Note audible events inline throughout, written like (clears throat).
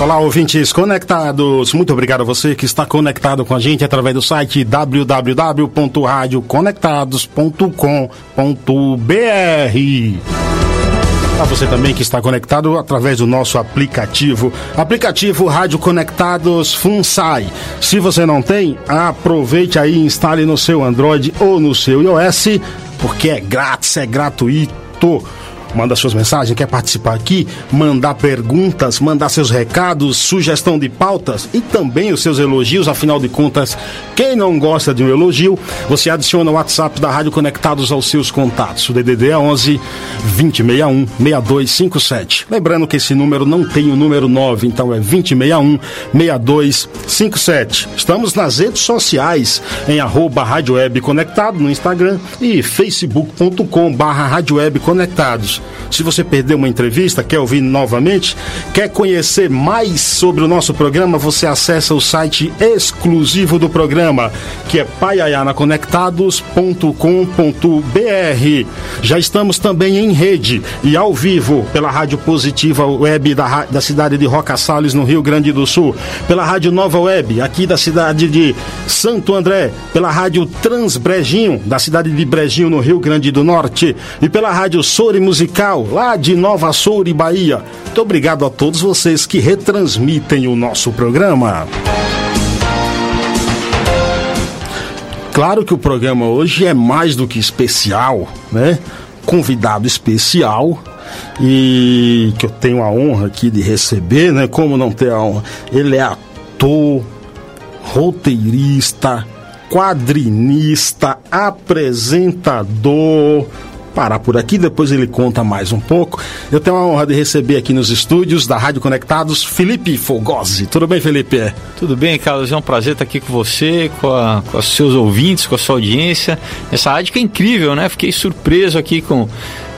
Olá, ouvintes conectados. Muito obrigado a você que está conectado com a gente através do site www.radioconectados.com.br. Para você também que está conectado através do nosso aplicativo, aplicativo Rádio Conectados FunSai. Se você não tem, aproveite aí e instale no seu Android ou no seu iOS, porque é grátis, é gratuito manda suas mensagens, quer participar aqui, mandar perguntas, mandar seus recados, sugestão de pautas e também os seus elogios, afinal de contas, quem não gosta de um elogio, você adiciona o WhatsApp da Rádio Conectados aos seus contatos. O DDD é 11 2061 6257. Lembrando que esse número não tem o número 9, então é 2061 6257. Estamos nas redes sociais em arroba Rádio Web Conectado no Instagram e facebook.com barra Rádio Web Conectados. Se você perdeu uma entrevista, quer ouvir novamente, quer conhecer mais sobre o nosso programa, você acessa o site exclusivo do programa, que é paiayanaconectados.com.br. Já estamos também em rede e ao vivo pela Rádio Positiva Web da, da cidade de Roca Salles, no Rio Grande do Sul, pela Rádio Nova Web, aqui da cidade de Santo André, pela Rádio Transbrejinho, da cidade de Brejinho, no Rio Grande do Norte, e pela Rádio Sori Musical musical lá de Nova Soura, Bahia. Muito obrigado a todos vocês que retransmitem o nosso programa. Claro que o programa hoje é mais do que especial, né? Convidado especial e que eu tenho a honra aqui de receber, né? Como não ter a honra? Ele é ator, roteirista, quadrinista, apresentador, parar por aqui, depois ele conta mais um pouco. Eu tenho a honra de receber aqui nos estúdios da Rádio Conectados Felipe Fogosi. Tudo bem, Felipe? Tudo bem, Carlos. É um prazer estar aqui com você, com, a, com os seus ouvintes, com a sua audiência. Essa rádio que é incrível, né? Fiquei surpreso aqui com,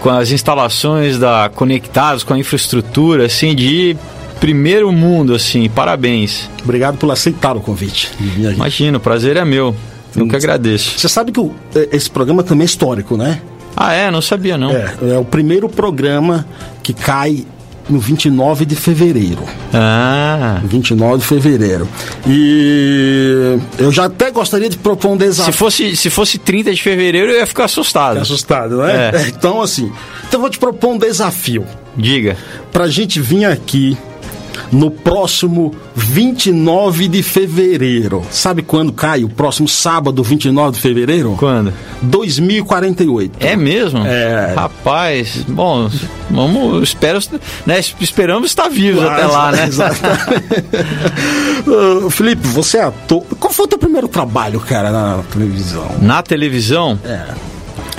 com as instalações da Conectados, com a infraestrutura, assim, de primeiro mundo, assim. Parabéns. Obrigado por aceitar o convite. Imagina, o prazer é meu. Eu que agradeço. Você sabe que o, esse programa também é histórico, né? Ah, é? Não sabia, não. É, é o primeiro programa que cai no 29 de fevereiro. Ah. 29 de fevereiro. E eu já até gostaria de propor um desafio. Se fosse, se fosse 30 de fevereiro, eu ia ficar assustado. Fica assustado, né? É. (laughs) Então, assim, então eu vou te propor um desafio. Diga. Pra gente vir aqui no próximo 29 de fevereiro. Sabe quando cai? O próximo sábado, 29 de fevereiro? Quando? 2048. É mesmo? É. Rapaz, bom, vamos, espero, né, esperamos estar vivos até lá, né? Exatamente. (laughs) Felipe, você é ator. Qual foi o teu primeiro trabalho, cara, na televisão? Na televisão? É.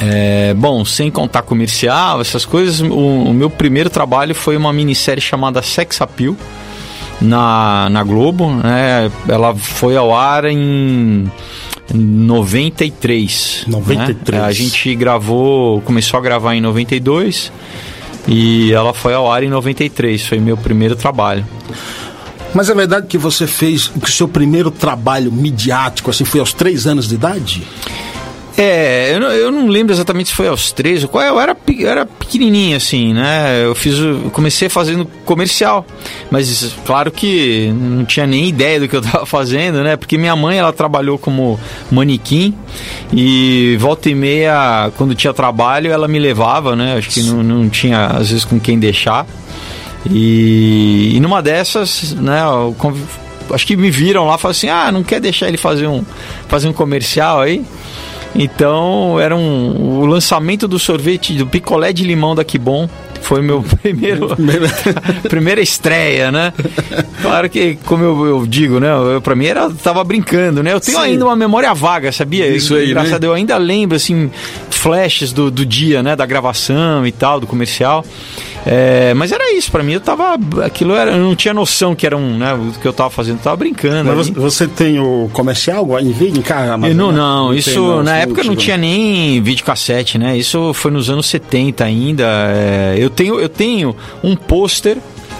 É, bom, sem contar comercial, essas coisas, o, o, meu primeiro trabalho foi uma minissérie chamada Sex Appeal na, na Globo. Né? Ela foi ao ar em 93. 93. Né? A gente gravou, começou a gravar em 92 e ela foi ao ar em 93. Foi meu primeiro trabalho. Mas é verdade que você fez que o seu primeiro trabalho midiático assim foi aos três anos de idade? É, eu não, eu não lembro exatamente se foi aos 13, qual eu era, eu era pequenininho assim, né? Eu fiz, comecei fazendo comercial, mas claro que não tinha nem ideia do que eu (laughs) estava fazendo, né? Porque minha mãe ela trabalhou como manequim e volta e meia quando tinha trabalho ela me levava, né? Acho que não, não tinha às vezes com quem deixar. E, e numa dessas, né? Eu, acho que me viram lá e falaram assim: ah, não quer deixar ele fazer um, fazer um comercial aí? Então, era um, o lançamento do sorvete do picolé de limão da Kibon foi meu (laughs) primeiro (laughs) primeira estreia, né? Claro que, como eu, eu digo, né? Para mim era tava brincando, né? Eu tenho Sim. ainda uma memória vaga, sabia? Isso aí, Engraçado, né? eu ainda lembro assim flashes do, do dia, né? Da gravação e tal, do comercial. É, mas era isso, para mim eu tava. Aquilo era. Eu não tinha noção que era um. Né, o que eu tava fazendo, eu tava brincando. Mas você, você tem o comercial em vídeo em casa? Não, não, não, isso não, na época não tinha nem videocassete, né? Isso foi nos anos 70 ainda. É, eu, tenho, eu tenho um pôster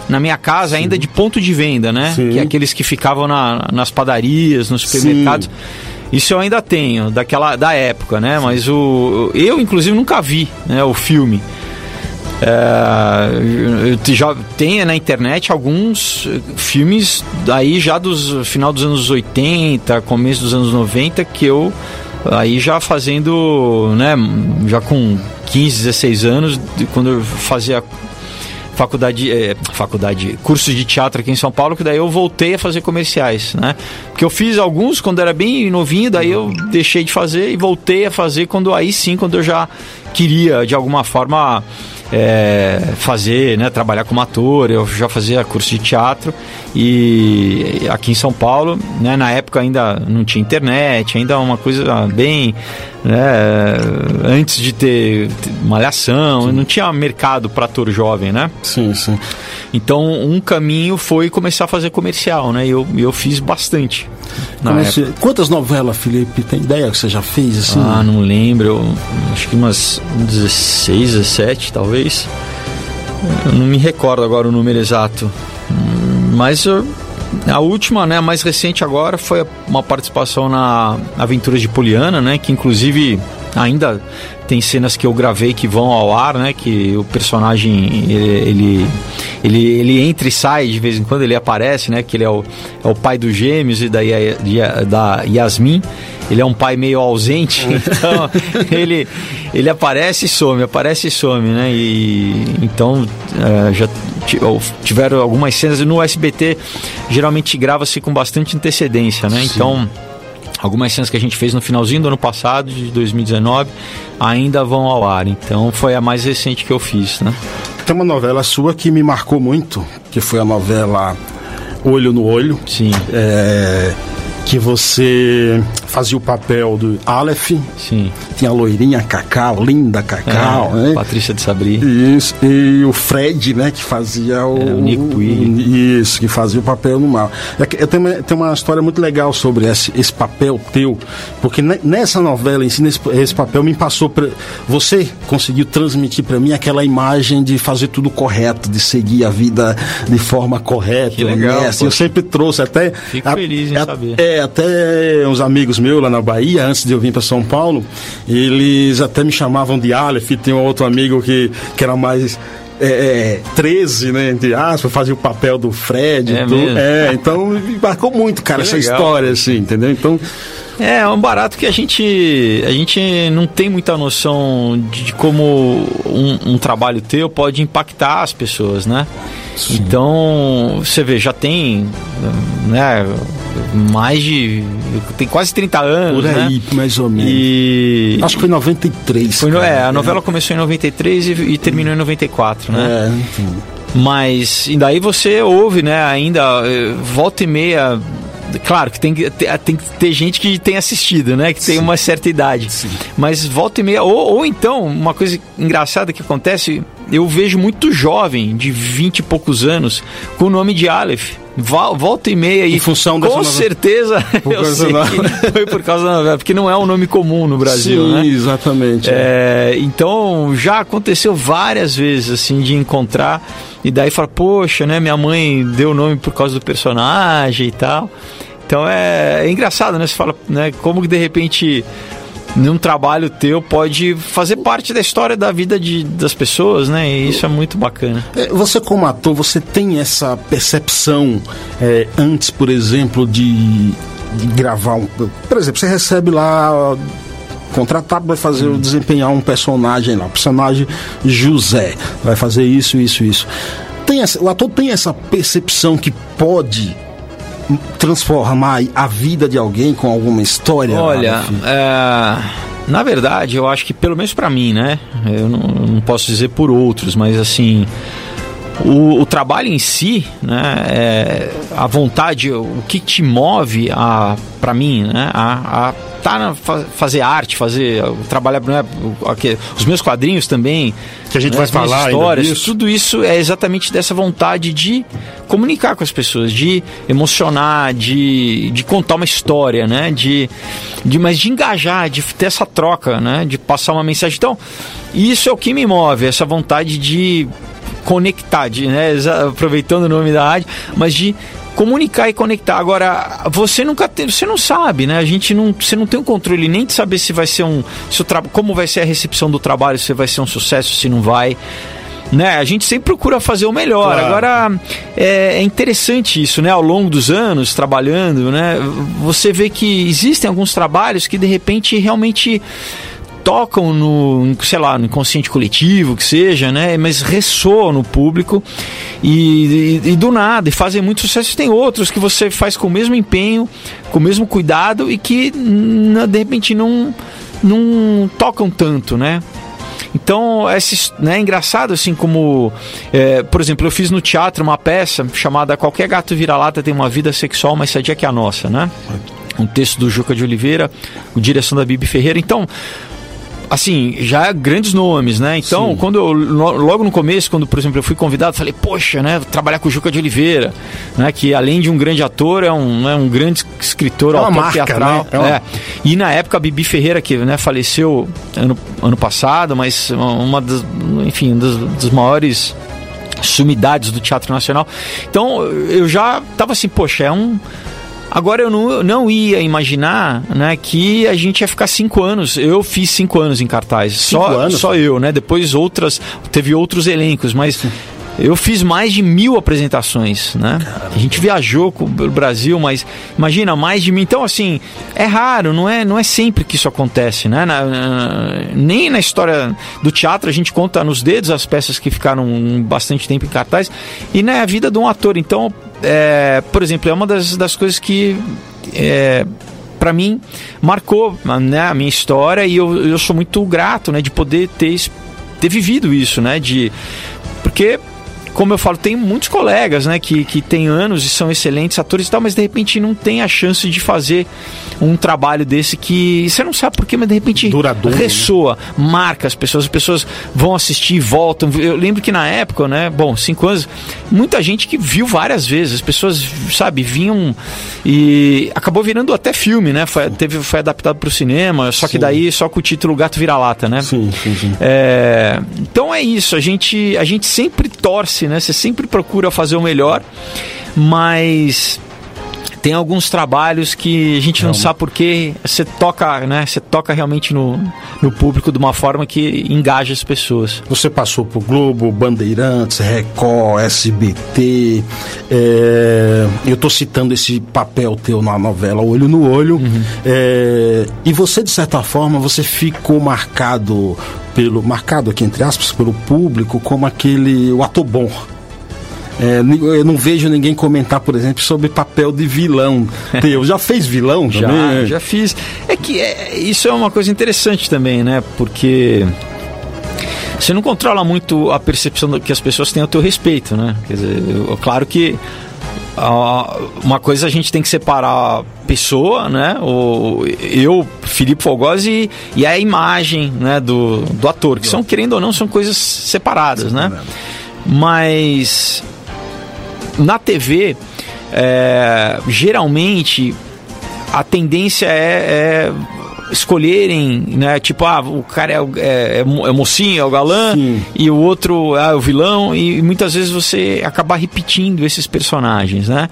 na minha casa Sim. ainda de ponto de venda, né? Sim. Que é aqueles que ficavam na, nas padarias, nos supermercados. Sim. Isso eu ainda tenho, daquela da época, né? Mas o eu inclusive nunca vi, né, o filme. É, já tenho na internet alguns filmes aí já dos final dos anos 80, começo dos anos 90 que eu aí já fazendo, né, já com 15, 16 anos, quando eu fazia faculdade, é, faculdade, cursos de teatro aqui em São Paulo, que daí eu voltei a fazer comerciais, né? Porque eu fiz alguns quando era bem novinho, daí eu deixei de fazer e voltei a fazer quando aí sim, quando eu já queria de alguma forma é, fazer, né, trabalhar como ator, eu já fazia curso de teatro e aqui em São Paulo, né, na época ainda não tinha internet, ainda uma coisa bem, né, antes de ter malhação, sim. não tinha mercado para ator jovem, né? Sim, sim. Então um caminho foi começar a fazer comercial, né? E eu, eu fiz bastante. Comece... Quantas novelas, Felipe? Tem ideia que você já fez assim? Ah, não lembro. Eu, acho que umas 16, 17, talvez. Eu não me recordo agora o número exato. Mas eu, a última, né, a mais recente agora, foi uma participação na Aventuras de Poliana, né? Que inclusive ainda tem cenas que eu gravei que vão ao ar, né? Que o personagem ele, ele, ele, entra e sai de vez em quando, ele aparece, né? Que ele é o, é o pai dos gêmeos e da, da Yasmin. Ele é um pai meio ausente, (laughs) então ele, ele aparece e some, aparece e some, né? E então é, já tiveram algumas cenas no SBT geralmente grava-se com bastante antecedência, né? Sim. Então Algumas cenas que a gente fez no finalzinho do ano passado, de 2019, ainda vão ao ar. Então foi a mais recente que eu fiz, né? Tem uma novela sua que me marcou muito, que foi a novela Olho no Olho. Sim. É, que você fazia o papel do Aleph. Sim. Tinha a loirinha Cacau, linda Cacau, é, né? Patrícia de Sabri. Isso. E o Fred, né, que fazia o. É, o Nico Puig. Isso, que fazia o papel no mal. É eu tenho, uma, tenho uma história muito legal sobre esse, esse papel teu, porque nessa novela em si, nesse, esse papel me passou. Pra, você conseguiu transmitir para mim aquela imagem de fazer tudo correto, de seguir a vida de forma correta. Que legal. Assim, eu sempre trouxe até. Fico a, feliz em a, saber. É, até uns amigos meus lá na Bahia, antes de eu vir para São Paulo, eles até me chamavam de Aleph. Tem um outro amigo que, que era mais é, 13, é, né? Entre aspas, fazia o papel do Fred. É, tudo. é então me marcou muito, cara, que essa legal. história, assim, entendeu? Então. É, é um barato que a gente, a gente não tem muita noção de como um, um trabalho teu pode impactar as pessoas, né? Sim. Então, você vê, já tem né, mais de. Tem quase 30 anos. Por aí, né? mais ou menos. E... Acho que foi em 93. Foi, cara, é, a novela começou em 93 e, e terminou em 94, né? É, enfim. Mas, e daí você ouve, né, ainda, eh, volta e meia, claro que tem, tem que ter gente que tem assistido, né? Que tem Sim. uma certa idade. Sim. Mas volta e meia. Ou, ou então, uma coisa engraçada que acontece, eu vejo muito jovem, de 20 e poucos anos, com o nome de Aleph. Volta e meia e em função com nova... certeza (laughs) eu sei que foi por causa da novela, porque não é um nome comum no Brasil, Sim, né? exatamente. É, então já aconteceu várias vezes assim de encontrar e daí fala, poxa, né? Minha mãe deu o nome por causa do personagem e tal. Então é, é engraçado, né? Você fala, né? Como que de repente num trabalho teu pode fazer parte da história da vida de, das pessoas, né? E isso é muito bacana. É, você como ator, você tem essa percepção é, antes, por exemplo, de, de, gravar um, por exemplo, você recebe lá contratado vai fazer hum. desempenhar um personagem lá, o personagem José, vai fazer isso, isso, isso. Tem essa, o ator tem essa percepção que pode transformar a vida de alguém com alguma história? Olha, é, na verdade, eu acho que pelo menos para mim, né? Eu não, eu não, posso dizer por outros, mas assim, o, o, trabalho em si, né, é, a vontade, o que te move a para mim, né, a, a tá na, fazer arte, fazer trabalhar, né, os meus quadrinhos também, que a gente né, vai falar histórias, disso. tudo isso é exatamente dessa vontade de comunicar com as pessoas, de emocionar, de, de contar uma história, né, de, de mas de engajar, de ter essa troca, né, de passar uma mensagem. Então, isso é o que me move, essa vontade de conectar, de, né, aproveitando o nome da rádio, mas de comunicar e conectar. Agora, você nunca tem, você não sabe, né? A gente não, você não tem o controle nem de saber se vai ser um, se o como vai ser a recepção do trabalho, se vai ser um sucesso, se não vai. Né? A gente sempre procura fazer o melhor. Claro. Agora é, é, interessante isso, né? Ao longo dos anos trabalhando, né? Você vê que existem alguns trabalhos que de repente realmente tocam no, sei lá, no inconsciente coletivo, que seja, né? Mas ressoam no público e, e, e, do nada, e fazem muito sucesso. Tem outros que você faz com o mesmo empenho, com o mesmo cuidado e que de repente não, não tocam tanto, né? Então, é né, engraçado assim como, é, por exemplo, eu fiz no teatro uma peça chamada Qualquer Gato Vira-Lata Tem Uma Vida Sexual Mais Sadia Que a Nossa, né? Um texto do Juca de Oliveira, direção da Bibi Ferreira. Então, assim, já grandes nomes, né? Então, Sim. quando eu, logo no começo, quando, por exemplo, eu fui convidado, falei, poxa, né, trabalhar com o Juca de Oliveira, né, que além de um grande ator, é um, é um grande escritor, é autor marca, teatral. Né? É uma... é. E na época, a Bibi Ferreira, que né, faleceu ano, ano passado, mas uma das, enfim, dos, dos maiores sumidades do Teatro Nacional. Então, eu já tava assim, poxa, é um Agora eu não, não ia imaginar né, que a gente ia ficar cinco anos. Eu fiz cinco anos em cartaz. Cinco só, anos? Só eu, né? Depois outras. Teve outros elencos, mas. Sim. Eu fiz mais de mil apresentações, né? A gente viajou pelo Brasil, mas imagina, mais de mil. Então, assim, é raro, não é, não é sempre que isso acontece, né? Na, na, nem na história do teatro a gente conta nos dedos as peças que ficaram bastante tempo em cartaz e na né, vida de um ator. Então, é, por exemplo, é uma das, das coisas que é, para mim marcou né, a minha história e eu, eu sou muito grato né, de poder ter, ter vivido isso, né? De, porque como eu falo, tem muitos colegas, né, que, que têm anos e são excelentes atores e tal, mas de repente não tem a chance de fazer um trabalho desse que você não sabe porquê, mas de repente Duradouro, né? ressoa, né? marca as pessoas, as pessoas vão assistir, voltam. Eu lembro que na época, né, bom, cinco anos, muita gente que viu várias vezes, as pessoas, sabe, vinham e acabou virando até filme, né? Foi, teve, foi adaptado para o cinema, só que sim. daí só com o título Gato Vira-Lata, né? Sim, sim, sim. É, então é isso, a gente, a gente sempre torce né? Você sempre procura fazer o melhor, mas tem alguns trabalhos que a gente não, não sabe porque você toca, né? Você toca realmente no, no público de uma forma que engaja as pessoas. Você passou por Globo, Bandeirantes, Record, SBT. É, eu estou citando esse papel teu na novela Olho no Olho. Uhum. É, e você, de certa forma, você ficou marcado pelo marcado aqui entre aspas pelo público como aquele o ator bom é, eu não vejo ninguém comentar, por exemplo, sobre papel de vilão (laughs) teu. Já fez vilão já, também? Já fiz. É que é, isso é uma coisa interessante também, né? Porque você não controla muito a percepção que as pessoas têm ao teu respeito, né? Quer dizer, eu, claro que uma coisa a gente tem que separar a pessoa, né? O, eu, Felipe Fogosi, e, e a imagem né, do, do ator, que são, querendo ou não, são coisas separadas, né? Mas na TV, é, geralmente a tendência é, é, escolherem, né? Tipo, ah, o cara é, é, é mocinho, é o galã, Sim. e o outro é o vilão, e muitas vezes você acaba repetindo esses personagens, né?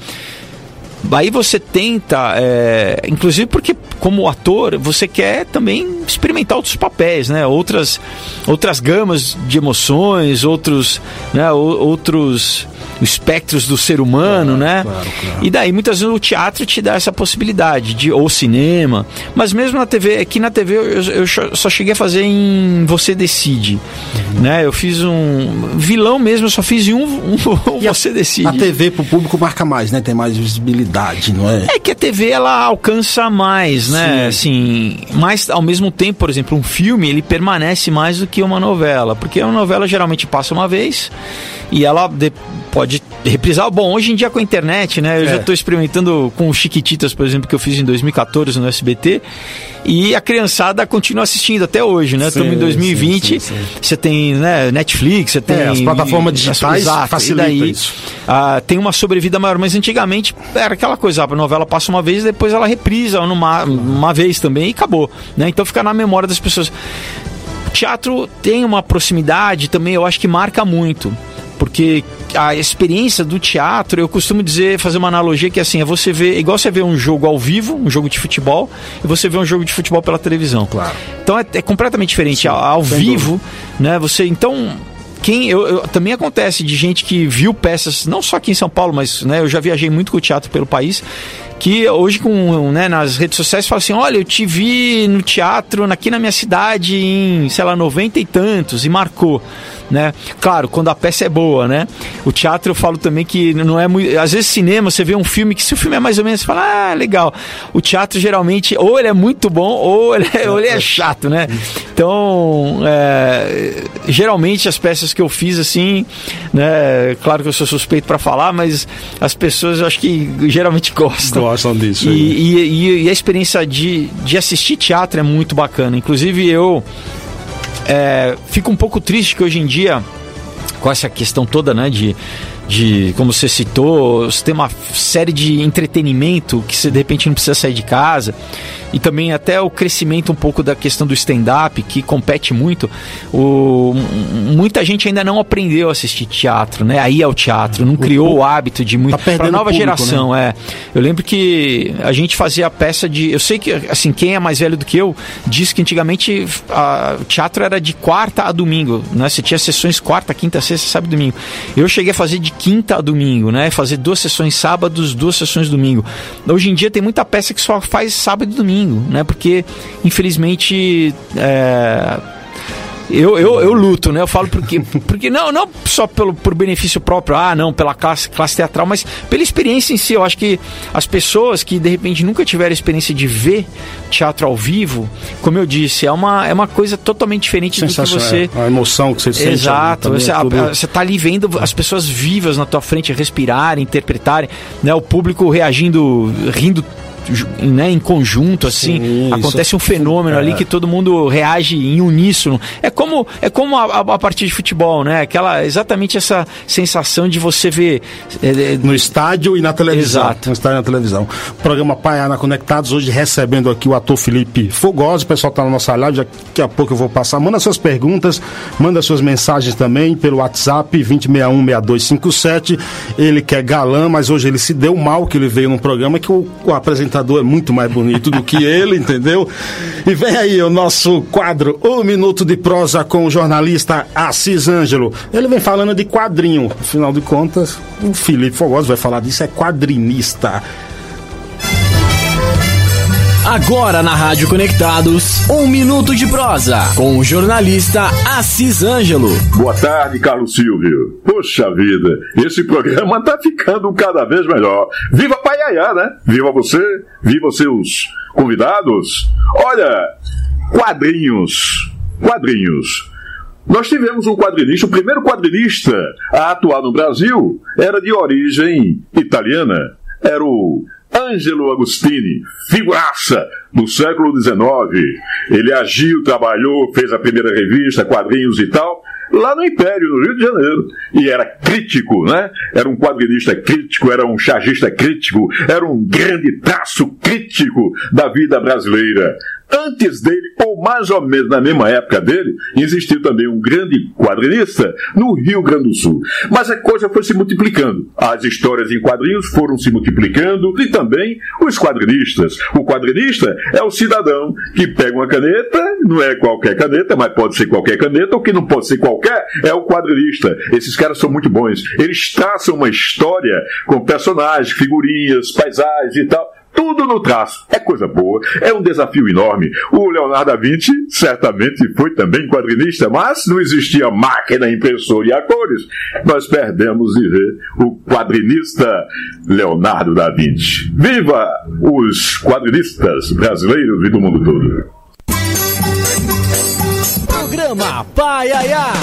Aí você tenta, é, inclusive porque como ator você quer também experimentar outros papéis, né? Outras, outras gamas de emoções, outros, né? outros espectros do ser humano, claro, né? Claro, claro. E daí muitas vezes o teatro te dá essa possibilidade de ou cinema, mas mesmo na TV, aqui na TV eu, eu só cheguei a fazer em Você Decide, uhum. né? Eu fiz um vilão mesmo, eu só fiz em um, um (laughs) Você a, Decide. A TV pro público marca mais, né? Tem mais visibilidade, não é? É que a TV ela alcança mais, né? Sim. Assim, mas ao mesmo tempo, por exemplo, um filme ele permanece mais do que uma novela, porque uma novela geralmente passa uma vez e ela de, pode reprisar. Bom, hoje em dia com a internet, né? Eu é. já estou experimentando com o Chiquititas, por exemplo, que eu fiz em 2014 no SBT. E a criançada continua assistindo até hoje, né? Estamos em 2020. Você tem né, Netflix, você tem. É, as plataformas digitais facilitam isso. Ah, tem uma sobrevida maior, mas antigamente era aquela coisa, a novela passa uma vez, depois ela reprisa numa, uma vez também e acabou. Né? Então fica na memória das pessoas. O teatro tem uma proximidade também, eu acho que marca muito porque a experiência do teatro, eu costumo dizer, fazer uma analogia que assim, é você ver, igual você vê um jogo ao vivo, um jogo de futebol, e você vê um jogo de futebol pela televisão. Claro. Então é, é completamente diferente. Sim, ao, ao vivo, dúvida. né? Você então quem eu, eu, também acontece de gente que viu peças não só aqui em São Paulo, mas né, eu já viajei muito com o teatro pelo país que hoje com né, nas redes sociais fala assim, olha, eu te vi no teatro aqui na minha cidade em, sei lá, noventa e tantos e marcou né? Claro, quando a peça é boa, né? O teatro eu falo também que não é muito. Às vezes, cinema, você vê um filme que se o filme é mais ou menos, você fala, ah, legal. O teatro geralmente, ou ele é muito bom, ou ele é, ou ele é chato, né? Então, é, geralmente as peças que eu fiz, assim, né? Claro que eu sou suspeito para falar, mas as pessoas eu acho que geralmente gostam. Gostam disso. E, e, e, a experiência de, de assistir teatro é muito bacana. Inclusive, eu é, fico um pouco triste que hoje em dia, com essa questão toda, né, de de, como você citou, você tem uma série de entretenimento que você de repente não precisa sair de casa. E também até o crescimento um pouco da questão do stand-up, que compete muito. O, muita gente ainda não aprendeu a assistir teatro, né? Aí é o teatro, não criou o hábito de muito. Tá para nova público, geração, né? é. Eu lembro que a gente fazia peça de. Eu sei que, assim, quem é mais velho do que eu diz que antigamente a, o teatro era de quarta a domingo, né? Você tinha sessões quarta, quinta, sexta, sábado e domingo. Eu cheguei a fazer de quinta a domingo, né? Fazer duas sessões sábados, duas sessões domingo. Hoje em dia tem muita peça que só faz sábado e domingo, né? Porque, infelizmente, é eu, eu, eu luto, né? Eu falo porque, (laughs) porque não, não só pelo, por benefício próprio, ah, não, pela classe, classe teatral, mas pela experiência em si. Eu acho que as pessoas que de repente nunca tiveram a experiência de ver teatro ao vivo, como eu disse, é uma, é uma coisa totalmente diferente do que você. É, a emoção que você sente. Exato. Você, é você tá ali vendo as pessoas vivas na tua frente respirarem, interpretarem, né? O público reagindo, rindo né, em conjunto, assim, Sim, acontece um fenômeno é. ali que todo mundo reage em uníssono. É como, é como a, a, partir de futebol, né? Aquela, exatamente essa sensação de você ver. É, é, no estádio e na televisão. Exato. No estádio e na televisão. Programa Paiana Conectados, hoje recebendo aqui o ator Felipe Fogosi. O pessoal está na nossa live, daqui a pouco eu vou passar. Manda suas perguntas, manda suas mensagens também pelo WhatsApp 20616257. Ele que é galã, mas hoje ele se deu mal que ele veio num programa que o, o apresentador apresentador é muito mais bonito do que ele, entendeu? E vem aí o nosso quadro, O Minuto de Prosa com o jornalista Assis Ângelo. Ele vem falando de quadrinho. Afinal de contas, o Felipe Fogoso vai falar disso, é quadrinista. Agora na Rádio Conectados, um minuto de prosa com o jornalista Assis Ângelo. Boa tarde, Carlos Silvio. Poxa vida, esse programa tá ficando cada vez melhor. Viva Paiaiá, né? Viva você, viva seus convidados. Olha, quadrinhos, quadrinhos. Nós tivemos um quadrinista, o primeiro quadrinista a atuar no Brasil era de origem italiana. Era o Ângelo Agostini, figuraça do século XIX. Ele agiu, trabalhou, fez a primeira revista, quadrinhos e tal, lá no Império, no Rio de Janeiro. E era crítico, né? Era um quadrinista crítico, era um chargista crítico, era um grande traço crítico da vida brasileira. Antes dele, ou mais ou menos na mesma época dele, existiu também um grande quadrinista no Rio Grande do Sul. Mas a coisa foi se multiplicando. As histórias em quadrinhos foram se multiplicando e também os quadrinistas. O quadrinista é o cidadão que pega uma caneta, não é qualquer caneta, mas pode ser qualquer caneta, o que não pode ser qualquer é o quadrinista. Esses caras são muito bons. Eles traçam uma história com personagens, figurinhas, paisagens e tal tudo no traço. É coisa boa, é um desafio enorme. O Leonardo da Vinci certamente foi também quadrinista, mas não existia máquina, impressora e a cores. Nós perdemos de ver o quadrinista Leonardo da Vinci. Viva os quadrinistas brasileiros e do mundo todo! Programa Pai Aiá.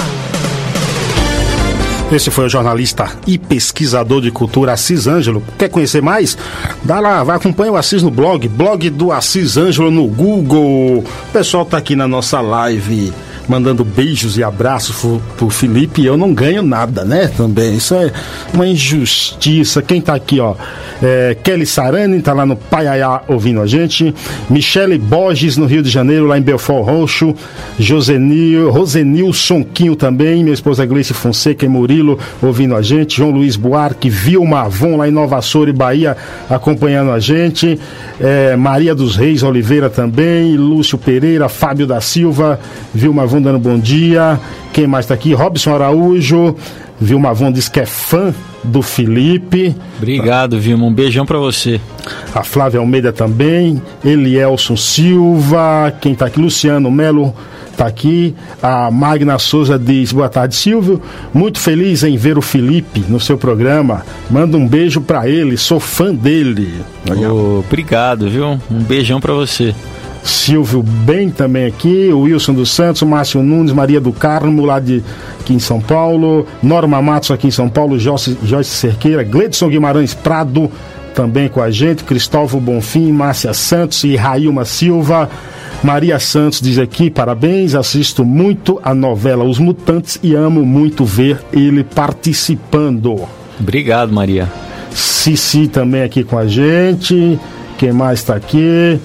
Esse foi o jornalista e pesquisador de cultura Assis Ângelo. Quer conhecer mais? Dá lá, vai acompanha o Assis no blog, blog do Assis Ângelo no Google. O pessoal tá aqui na nossa live mandando beijos e abraços pro, pro Felipe e eu não ganho nada, né? Também. Isso é uma injustiça. Quem tá aqui, ó? É, Kelly Sarani tá lá no Paiaiá ouvindo a gente. Michele Borges no Rio de Janeiro, lá em Belfort Roxo. Josenil, Rosenil Sonquinho também. Minha esposa Gleice Fonseca e Murilo ouvindo a gente. João Luiz Buarque, Vilma Avon lá em Nova e Bahia acompanhando a gente. É, Maria dos Reis Oliveira também. Lúcio Pereira, Fábio da Silva, Vilma Avon dando bom dia. Quem mais está aqui? Robson Araújo. Vilma Avon diz que é fã do Felipe. Obrigado, Vilma. Um beijão para você. A Flávia Almeida também. Elielson Silva. Quem está aqui? Luciano Melo está aqui. A Magna Souza diz: Boa tarde, Silvio. Muito feliz em ver o Felipe no seu programa. Manda um beijo para ele. Sou fã dele. Oh, obrigado, viu? Um beijão para você. Silvio Bem também aqui, o Wilson dos Santos, Márcio Nunes, Maria do Carmo, lá de aqui em São Paulo, Norma Matos aqui em São Paulo, Joyce, Joyce Cerqueira, Gledson Guimarães Prado também com a gente, Cristóvão Bonfim, Márcia Santos e Railma Silva. Maria Santos diz aqui: parabéns, assisto muito a novela Os Mutantes e amo muito ver ele participando. Obrigado, Maria. Cici também aqui com a gente. Quem mais está aqui?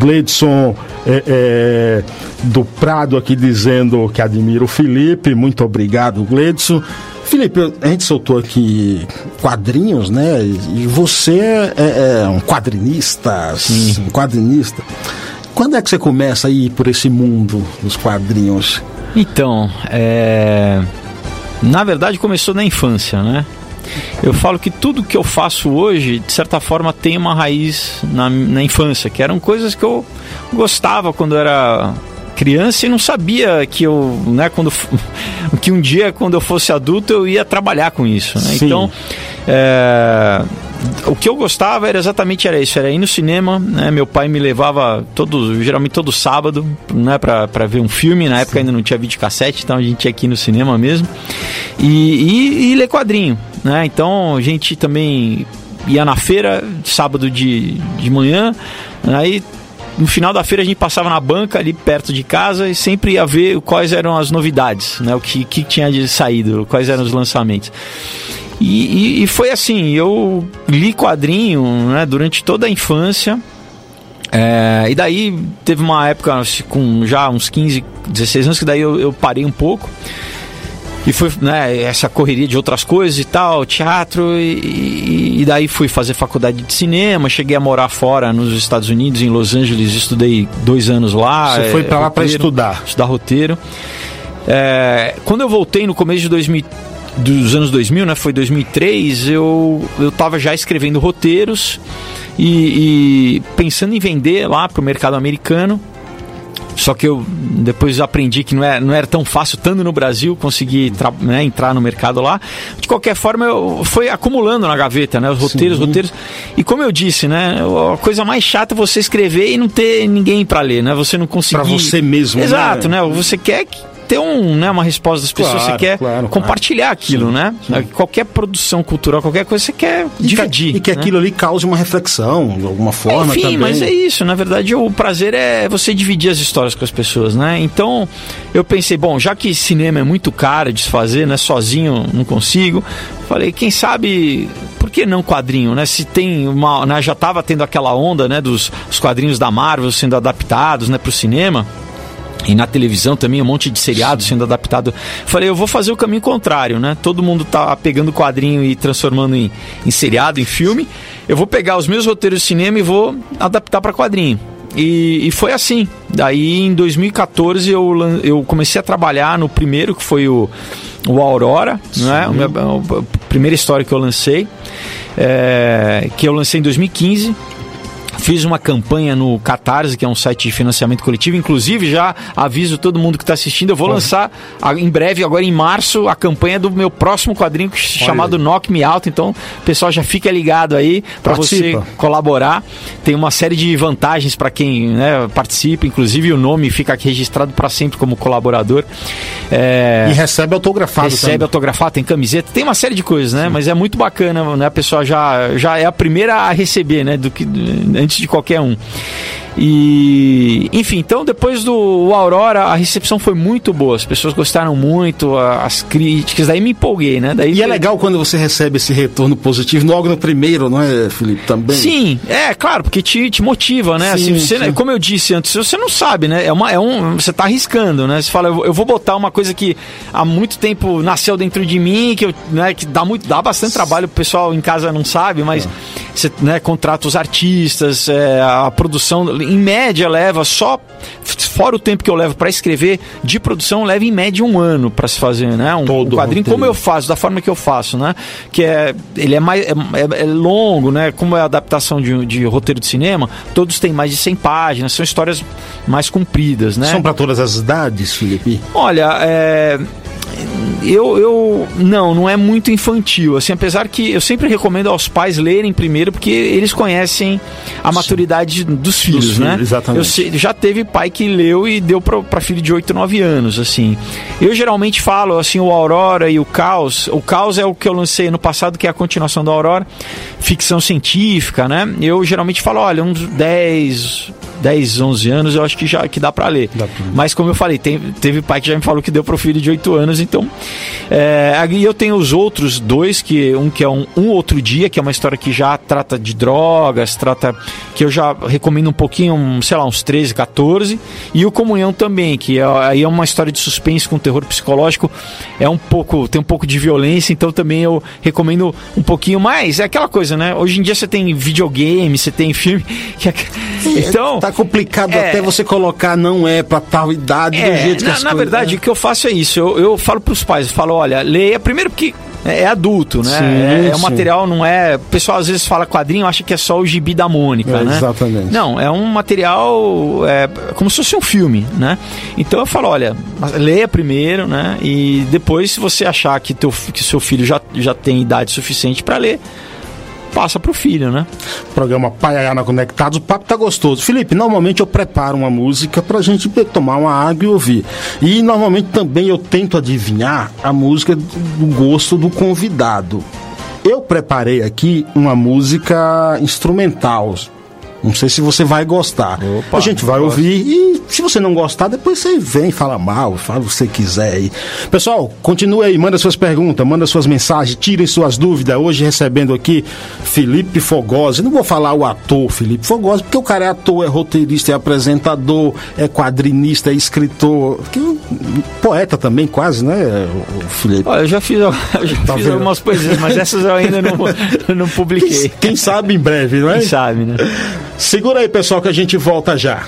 Gleidson é, é, do Prado aqui dizendo que admira o Felipe. Muito obrigado, Gleidson. Felipe, a gente soltou aqui quadrinhos, né? E você é, é um quadrinista, Sim. um quadrinista. Quando é que você começa a ir por esse mundo dos quadrinhos? Então, é... na verdade começou na infância, né? Eu falo que tudo que eu faço hoje, de certa forma, tem uma raiz na, na infância, que eram coisas que eu gostava quando era criança e não sabia que eu, né, quando (laughs) que um dia quando eu fosse adulto eu ia trabalhar com isso, né? Então, é, o que eu gostava era exatamente era isso, era ir no cinema, né? Meu pai me levava todo, geralmente todo sábado, né, para ver um filme. Na época Sim. ainda não tinha videocassete, então a gente ia aqui no cinema mesmo. E, e, e ler quadrinho, né? Então a gente também ia na feira sábado de, de manhã, aí no final da feira a gente passava na banca ali perto de casa e sempre ia ver quais eram as novidades, né? O que, que tinha de saído, quais eram os lançamentos. E, e, e foi assim, eu li quadrinho né, durante toda a infância. É, e daí teve uma época com já uns 15, 16 anos que daí eu, eu parei um pouco. E foi né, essa correria de outras coisas e tal, teatro, e, e, daí fui fazer faculdade de cinema, cheguei a morar fora nos Estados Unidos, em Los Angeles, estudei dois anos lá. Você é, foi para lá para estudar? Estudar roteiro. É, quando eu voltei no começo de 2000, dos anos 2000, né, foi 2003, eu, eu tava já escrevendo roteiros e, e pensando em vender lá para o mercado americano. Só que eu depois aprendi que não era, não era tão fácil, estando no Brasil, conseguir né, entrar no mercado lá. De qualquer forma, eu fui acumulando na gaveta, né? Os roteiros, Sim. roteiros. E como eu disse, né? A coisa mais chata é você escrever e não ter ninguém para ler, né? Você não conseguir. Pra você mesmo, Exato, né? né? Você quer que ter um, né, uma resposta das pessoas, Claro, você quer claro, compartilhar aquilo, né? Qualquer produção cultural, qualquer coisa, você quer E que- dividir. E que né? aquilo ali cause uma reflexão, de alguma forma Enfim, também. mas é isso. Na verdade, o prazer é você dividir as histórias com as pessoas, né? Então, eu pensei, bom, já que cinema é muito caro de se fazer, né? Sozinho não consigo. Falei, quem sabe, por que não quadrinho, né? Se tem uma, né, já estava tendo aquela onda, né, dos os quadrinhos da Marvel sendo adaptados, né, para o cinema. E na televisão também, um monte de seriado sendo adaptado. Falei, eu vou fazer o caminho contrário, né? Todo mundo tá pegando quadrinho e transformando em, em seriado, em filme. Eu vou pegar os meus roteiros de cinema e vou adaptar para quadrinho. E, e foi assim. Daí em 2014 eu, eu comecei a trabalhar no primeiro, que foi o, o Aurora, né? A primeira história que eu lancei, é, que eu lancei em 2015. Fiz uma campanha no Catarse, que é um site de financiamento coletivo. Inclusive, já aviso todo mundo que está assistindo, eu vou lançar a- em breve, agora em março, a campanha do meu próximo quadrinho chamado Knock Me Out. Então, o pessoal já fica ligado aí para você colaborar. Tem uma série de vantagens para quem né, participa, inclusive o nome fica aqui registrado para sempre como colaborador. É, E recebe autografado recebe também. autografado, tem camiseta, tem uma série de coisas, né? Mas é muito bacana, né? A pessoa já, já é a primeira a receber, né? Do que, antes de qualquer um. E, enfim, então depois do Aurora, a recepção foi muito boa. As pessoas gostaram muito, as críticas, daí me empolguei, né? Daí E é legal quando você recebe esse retorno positivo logo no primeiro, não é, Felipe? Também. Sim, é claro, porque te, te motiva, né? Sim, Assim, você, sim. Como eu disse antes, você não sabe, né? É, uma, é um, você tá arriscando, né? Você fala, eu, vou botar uma coisa que há muito tempo nasceu dentro de mim, que, eu, né, que dá, muito, dá bastante trabalho, o pessoal em casa não sabe, mas você né, contrata os artistas, é, a produção, em média, leva só, fora o tempo que eu levo para escrever, de produção, leva em média um ano para se fazer, né? Um, Todo um quadrinho, roteiro. como eu faço, da forma que eu faço, né? Que é ele é mais é, é- é longo, né? Como é a adaptação de, de roteiro de cinema, todos têm mais de 100 páginas, são histórias mais compridas, né? São para todas as idades, Felipe? Olha, é, eu, eu não, não é muito infantil, assim, apesar que eu sempre recomendo aos pais lerem primeiro porque eles conhecem a maturidade dos filhos, filhos, né? exatamente. Eu sei- já teve pai que leu e deu para filho de 8, 9 anos, assim. Eu geralmente falo assim o Aurora e o Caos. O Caos é o que eu lancei no passado, que é a continuação do Aurora, ficção científica, né? Eu geralmente falo, olha, uns 10, 10, 11 anos, eu acho que já que dá para ler. Dá pra ler. Mas como eu falei, tem- teve pai que já me falou que deu pro filho de 8 anos, então. É, aí eu tenho os outros dois, que um que é um, um outro dia, que é uma história que já trata de drogas, trata. que eu já recomendo um pouquinho, um, sei lá, uns 13, 14. E o Comunhão também, que é, aí é uma história de suspense com terror psicológico. É um pouco. tem um pouco de violência, então também eu recomendo um pouquinho mais. É aquela coisa, né? Hoje em dia você tem videogame, você tem filme. (laughs) que é- então. Tá complicado é- até você colocar não é para tal idade do É, jeito que na, as na coisas- verdade, o que eu faço é isso. Eu, eu falo pros pais, eu falo, olha, leia primeiro porque é, é adulto, né? Sim, é, é um material, não é. O pessoal às vezes fala quadrinho, acha que é só o gibi da Mônica, É, né? exatamente. Não, é um material é, como se fosse um filme, né? Então eu falo, olha, leia primeiro, né? E depois, se você achar que teu, que seu filho já, já tem idade suficiente para ler, passa pro filho, né? Programa Paiaiana Conectados, o papo tá gostoso. Felipe, normalmente eu preparo uma música pra gente tomar uma água e ouvir. E normalmente também eu tento adivinhar a música do gosto do convidado. Eu preparei aqui uma música instrumental. Não sei se você vai gostar. Opa, a gente vai gosto. ouvir e se você não gostar, depois você vem, fala mal, fala o que você quiser aí. Pessoal, continue aí, manda suas perguntas, manda suas mensagens, tirem suas dúvidas. Hoje recebendo aqui Felipe Fogosi. Não vou falar o ator Felipe Fogosi, porque o cara é ator, é roteirista, é apresentador, é quadrinista, é escritor, que, poeta também, quase, né, o Felipe? Olha, eu já fiz, (laughs) eu já Tá fiz algumas poesias, mas essas eu ainda não, (laughs) não publiquei. Quem sabe em breve, não é? Quem sabe, né? Segura aí, pessoal, que a gente volta já.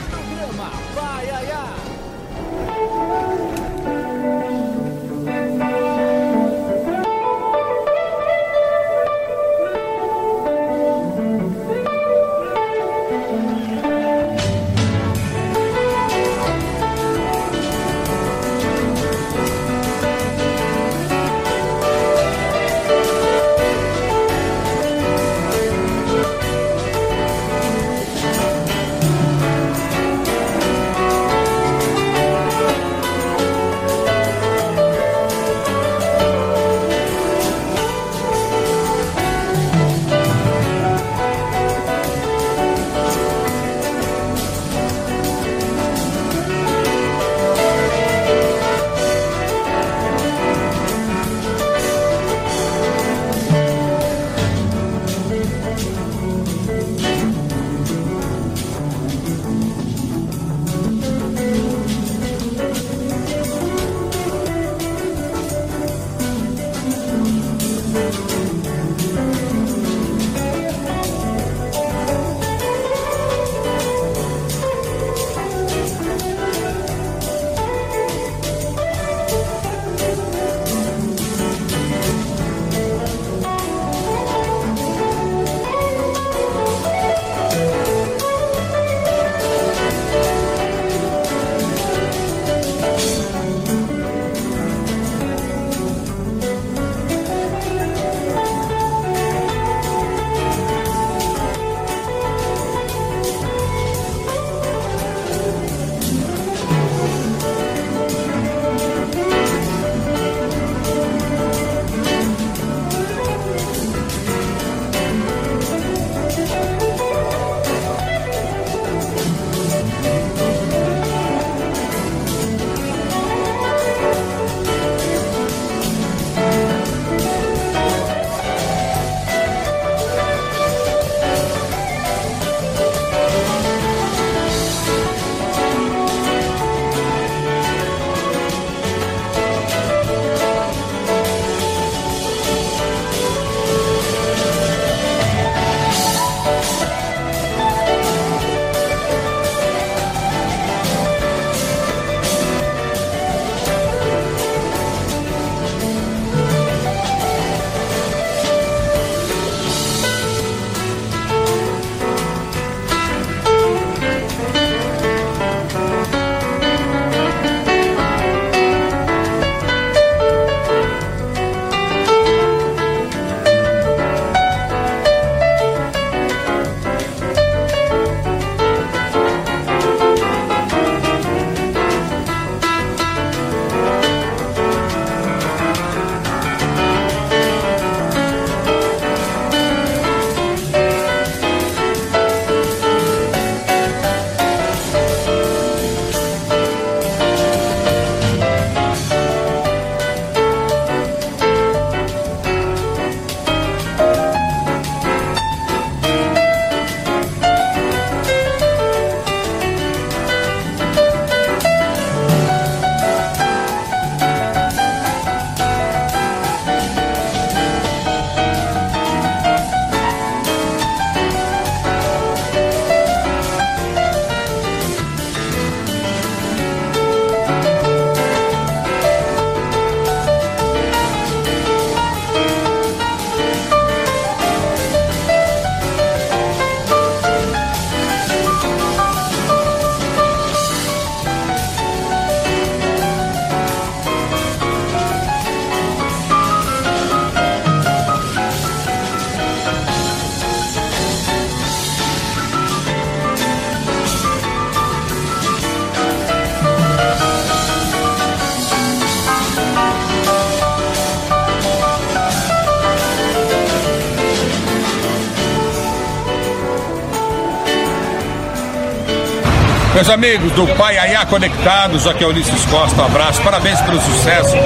Meus amigos do Pai Aiá Conectados, aqui é o Ulisses Costa, um abraço, parabéns pelo sucesso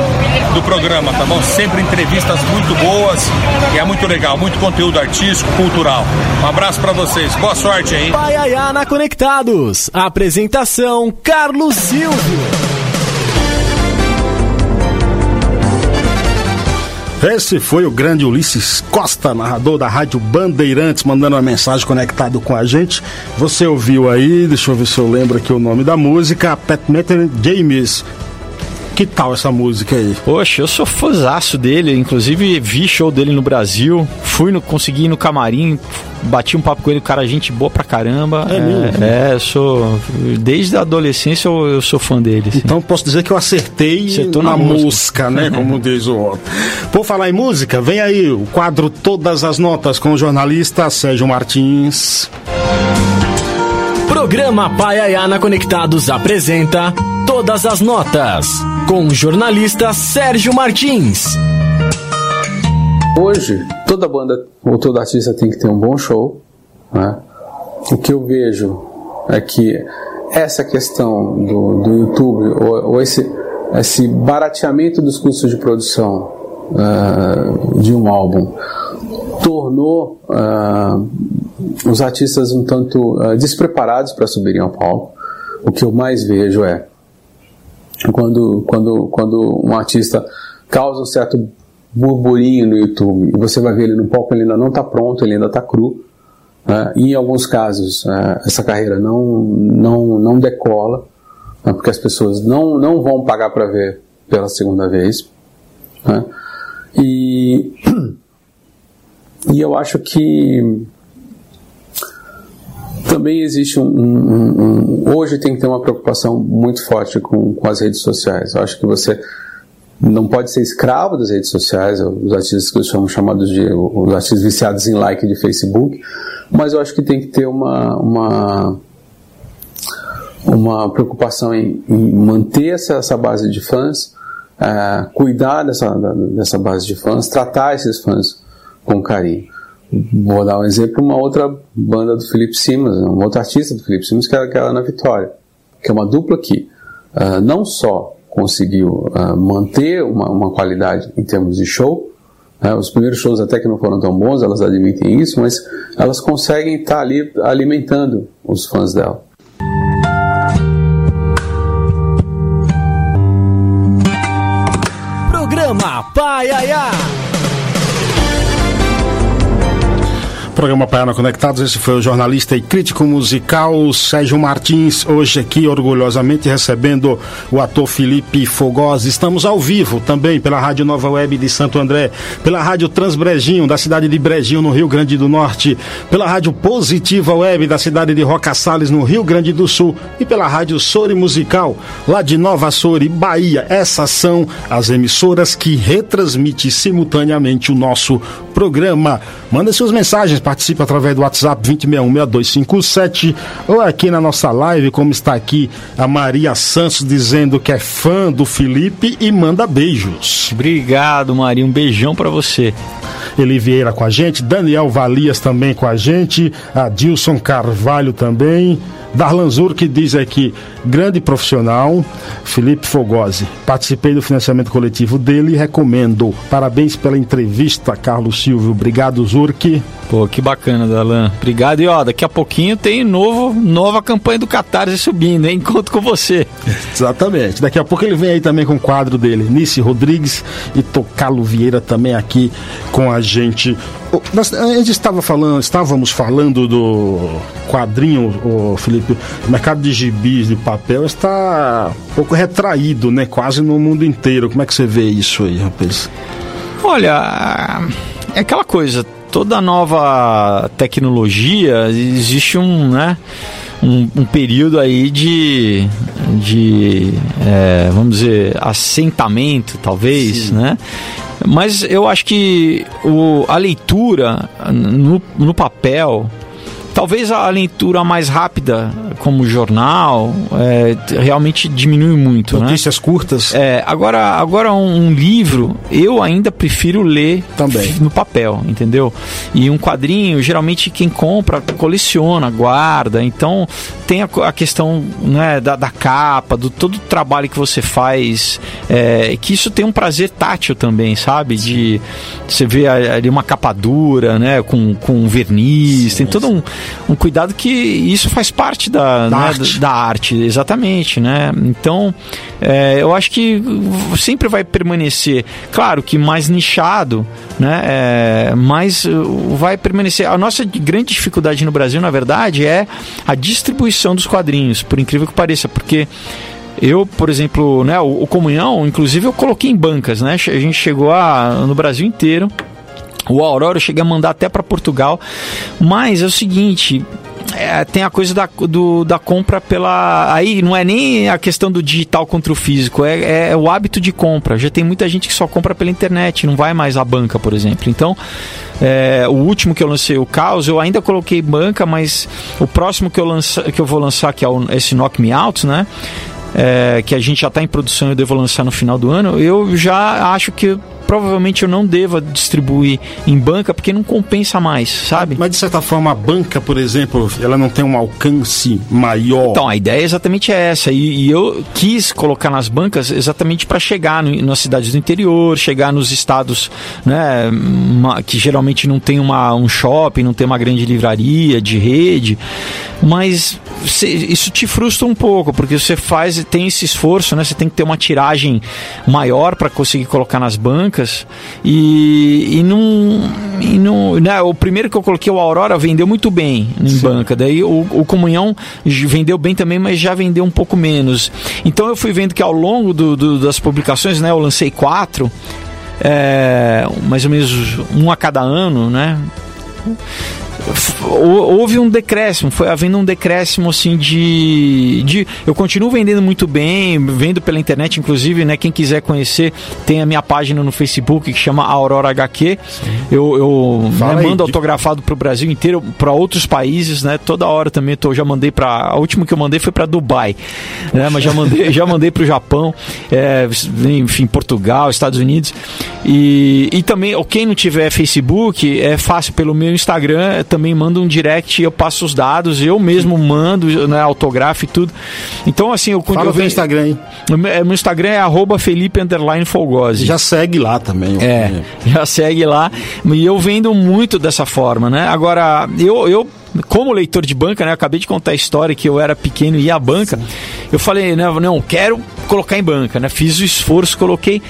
do programa, tá bom? Sempre entrevistas muito boas e é muito legal, muito conteúdo artístico, cultural. Um abraço para vocês, boa sorte aí. Pai Aiá na Conectados, apresentação Carlos Silvio. Esse foi o grande Ulisses Costa, narrador da Rádio Bandeirantes, mandando uma mensagem conectado com a gente. Você ouviu aí, deixa eu ver se eu lembro aqui o nome da música, Pat Meter James. Que tal essa música aí? Poxa, eu sou fãzaço dele, inclusive vi show dele no Brasil, fui no, consegui ir no camarim, bati um papo com ele, cara, gente boa pra caramba. É mesmo? É, eu sou. Desde a adolescência eu, eu sou fã dele. assim. Então posso dizer que eu acertei Acertou na, na música, música. né? Como diz o outro. Por falar em música, vem aí o quadro Todas as Notas com o jornalista Sérgio Martins. Programa Pai Aiá na Conectados apresenta Todas as Notas, com o jornalista Sérgio Martins. Hoje, toda banda ou todo artista tem que ter um bom show. Né? O que eu vejo é que essa questão do, do YouTube, ou, ou esse, esse barateamento dos custos de produção ah, de um álbum, tornou ah, os artistas um tanto ah, despreparados para subirem ao palco. O que eu mais vejo é quando, quando, quando um artista causa um certo burburinho no YouTube e você vai ver ele no palco, ele ainda não está pronto, ele ainda está cru. né? E em alguns casos, eh, essa carreira não, não, não decola, né? porque as pessoas não, não vão pagar para ver pela segunda vez. né? E, (clears throat) e eu acho que também existe um- um- um- Hoje tem que ter uma preocupação muito forte com, com as redes sociais. Eu acho que você não pode ser escravo das redes sociais, os artistas que chamo chamados de os artistas viciados em like de Facebook, mas eu acho que tem que ter uma, uma, uma preocupação em, em manter essa, essa base de fãs, eh, cuidar dessa, dessa base de fãs, tratar esses fãs com carinho. Vou dar um exemplo, uma outra banda do Felipe Simas, um outro artista do Felipe Simas, que é aquela na Vitória, que é uma dupla que ah, não só conseguiu ah, manter uma, uma qualidade em termos de show, né, os primeiros shows até que não foram tão bons, elas admitem isso, mas elas conseguem estar ali alimentando os fãs dela. Programa Pai Programa Paiana Conectados, esse foi o jornalista e crítico musical Sérgio Martins, hoje aqui orgulhosamente recebendo o ator Felipe Fogosi. Estamos ao vivo também pela Rádio Nova Web de Santo André, pela Rádio Transbrejinho, da cidade de Brejinho, no Rio Grande do Norte, pela Rádio Positiva Web, da cidade de Roca Salles, no Rio Grande do Sul, e pela Rádio Sori Musical, lá de Nova Sori, Bahia. Essas são as emissoras que retransmitem simultaneamente o nosso programa. Manda suas mensagens, participe através do WhatsApp 20616257 ou aqui na nossa live, como está aqui a Maria Santos dizendo que é fã do Felipe e manda beijos. Obrigado, Maria. Um beijão pra você. Eli Vieira com a gente, Daniel Valias também com a gente, Adilson Carvalho também, Darlan Zur que diz aqui, grande profissional, Felipe Fogosi. Participei do financiamento coletivo dele e recomendo. Parabéns pela entrevista, Carlos Silvio. Obrigado, Zurk. Pô, que bacana, Dalan. Obrigado. E ó, daqui a pouquinho tem novo, nova campanha do Catarse subindo, hein? Conto com você. (laughs) Exatamente. Daqui a pouco ele vem aí também com o quadro dele, Nice Rodrigues e Tocalo Vieira também aqui com a gente. Nós- A gente estava falando, estávamos falando do quadrinho, ô, Felipe. O mercado de gibis de papel está um pouco retraído, né? Quase no mundo inteiro. Como é que você vê isso aí, rapaz? Olha, é aquela coisa, toda nova tecnologia existe um, né, um, um período aí de, de é, vamos dizer, assentamento, talvez, né? Mas eu acho que o, a leitura no, no papel, talvez a leitura mais rápida como jornal, é, realmente diminui muito. Né? Notícias né? curtas. É, agora, agora um, um, livro, eu ainda prefiro ler Também. no papel, entendeu? E um quadrinho, geralmente quem compra coleciona, guarda. Então tem a, a questão né, da, da, capa, do todo o trabalho que você faz, é, que isso tem um prazer tátil também, sabe? De você ver ali uma capa dura, né? Com, com verniz, sim, tem todo um, um cuidado que isso faz parte da, da, né, arte. da arte, exatamente, né? Então, é, eu acho que sempre vai permanecer, claro que mais nichado, né? É, mas vai permanecer. A nossa grande dificuldade no Brasil, na verdade, é a distribuição dos quadrinhos, por incrível que pareça, porque eu, por exemplo, né, o, o Comunhão, inclusive eu coloquei em bancas, né? A gente chegou a, no Brasil inteiro. O Aurora eu cheguei a mandar até para Portugal. Mas é o seguinte, é, tem a coisa da, do, da compra pela. Aí não é nem a questão do digital contra o físico, é, é, o hábito de compra. Já tem muita gente que só compra pela internet, não vai mais à banca, por exemplo. Então, é, o último que eu lancei, o Caos, eu ainda coloquei banca, mas o próximo que eu, lança, que eu vou lançar, que é o, esse Knock Me Out, né? É, que a gente já está em produção e eu devo lançar no final do ano, eu já acho que provavelmente eu não deva distribuir em banca porque não compensa mais, sabe? Mas de certa forma a banca, por exemplo, ela não tem um alcance maior. Então, a ideia é exatamente essa. E, e eu quis colocar nas bancas exatamente para chegar no, nas cidades do interior, chegar nos estados né, uma, que geralmente não tem uma, um shopping, não tem uma grande livraria de rede. Mas cê, isso te frustra um pouco, porque você faz, tem esse esforço, né? Você tem que ter uma tiragem maior para conseguir colocar nas bancas e, e não. E não né, o primeiro que eu coloquei, o Aurora, vendeu muito bem em Sim. banca. Daí o, o Comunhão vendeu bem também, mas já vendeu um pouco menos. Então eu fui vendo que ao longo do, do, das publicações, né, eu lancei quatro, é, mais ou menos um a cada ano, né? Houve um decréscimo, foi havendo um decréscimo assim de, de eu continuo vendendo muito bem, vendo pela internet inclusive, né, quem quiser conhecer, tem a minha página no Facebook que chama Aurora HQ. Sim. Eu, eu né, mando autografado para o Brasil inteiro, para outros países, né? Toda hora também tô, já mandei para a última que eu mandei foi para Dubai, né? Mas já mandei, já mandei para o Japão, é, enfim, Portugal, Estados Unidos e, e também, quem não tiver Facebook, é fácil pelo meu Instagram também manda um direct e eu passo os dados, eu mesmo mando, né, autografo e tudo. Então, assim, eu Fala eu venho, Instagram, hein? Meu Instagram é arroba Felipe Folgose. Já segue lá também. É, (laughs) já segue lá. E eu vendo muito dessa forma, né? Agora, eu, eu como leitor de banca, né? Acabei de contar a história que eu era pequeno e ia à banca. Sim. Eu falei, né, não, quero colocar em banca, né? Fiz o esforço, coloquei.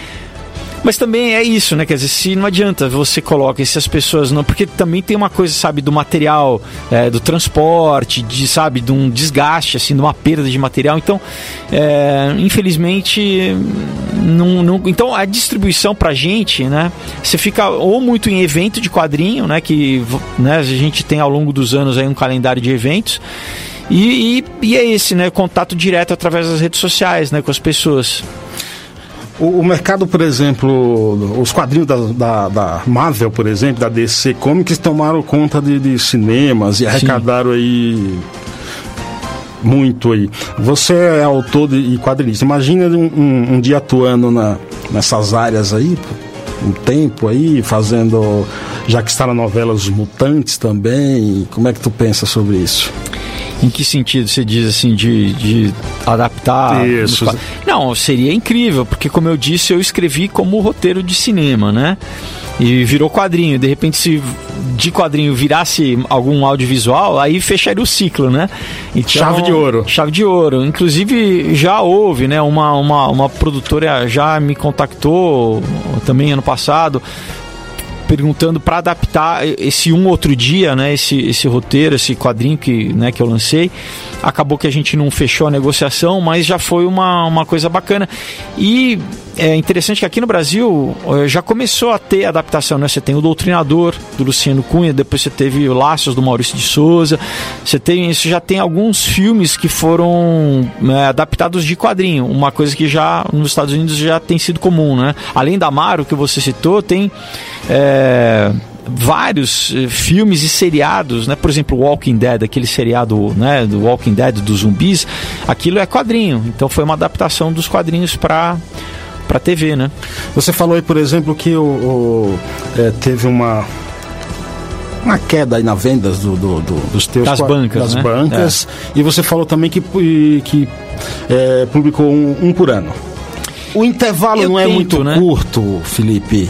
Mas também é isso, né? Quer dizer, se não adianta você coloca, se as pessoas não. Porque também tem uma coisa, sabe, do material, é, do transporte, de, sabe, de um desgaste, assim, de uma perda de material. Então, é, infelizmente, não, não. Então, a distribuição pra gente, né? Você fica ou muito em evento de quadrinho, né? Que né, a gente tem ao longo dos anos aí um calendário de eventos. E, e, e, é esse, né? Contato direto através das redes sociais, né? Com as pessoas. O, o, mercado, por exemplo, os quadrinhos da, da, da, Marvel, por exemplo, da DC Comics, tomaram conta de, de cinemas e arrecadaram Sim. aí muito aí. Você é autor de, e quadrinista. Imagina um, um, um, dia atuando na, nessas áreas aí, um tempo aí, fazendo. Já que está na novela Os Mutantes também. Como é que tu pensa sobre isso? Em que sentido você diz assim de, de adaptar? Isso. Não, seria incrível, porque como eu disse, eu escrevi como roteiro de cinema, né? E virou quadrinho. De repente, se de quadrinho virasse algum audiovisual, aí fecharia o ciclo, né? Então, chave de ouro. Chave de ouro. Inclusive, já houve, né? Uma, uma, uma produtora já me contactou também ano passado perguntando para adaptar esse um outro dia, né, esse, esse roteiro, esse quadrinho que, né, que eu lancei. Acabou que a gente não fechou a negociação, mas já foi uma, uma coisa bacana. E é interessante que aqui no Brasil eh, já começou a ter adaptação, né? Você tem o Doutrinador do Luciano Cunha, depois você teve o Laços do Maurício de Souza, você tem, você já tem alguns filmes que foram né, adaptados de quadrinho, uma coisa que já nos Estados Unidos já tem sido comum, né? Além da Maro que você citou, tem é, vários eh, filmes e seriados, né? Por exemplo, Walking Dead, aquele seriado, né, do Walking Dead dos zumbis, aquilo é quadrinho. Então foi uma adaptação dos quadrinhos para para TV, né? Você falou aí, por exemplo, que o, o é, teve uma uma queda aí na vendas do, do, do dos teus das bancas, das né? bancas é. e você falou também que, que é, publicou um, um, por ano. O intervalo Eu não tento, é muito né? curto, Felipe.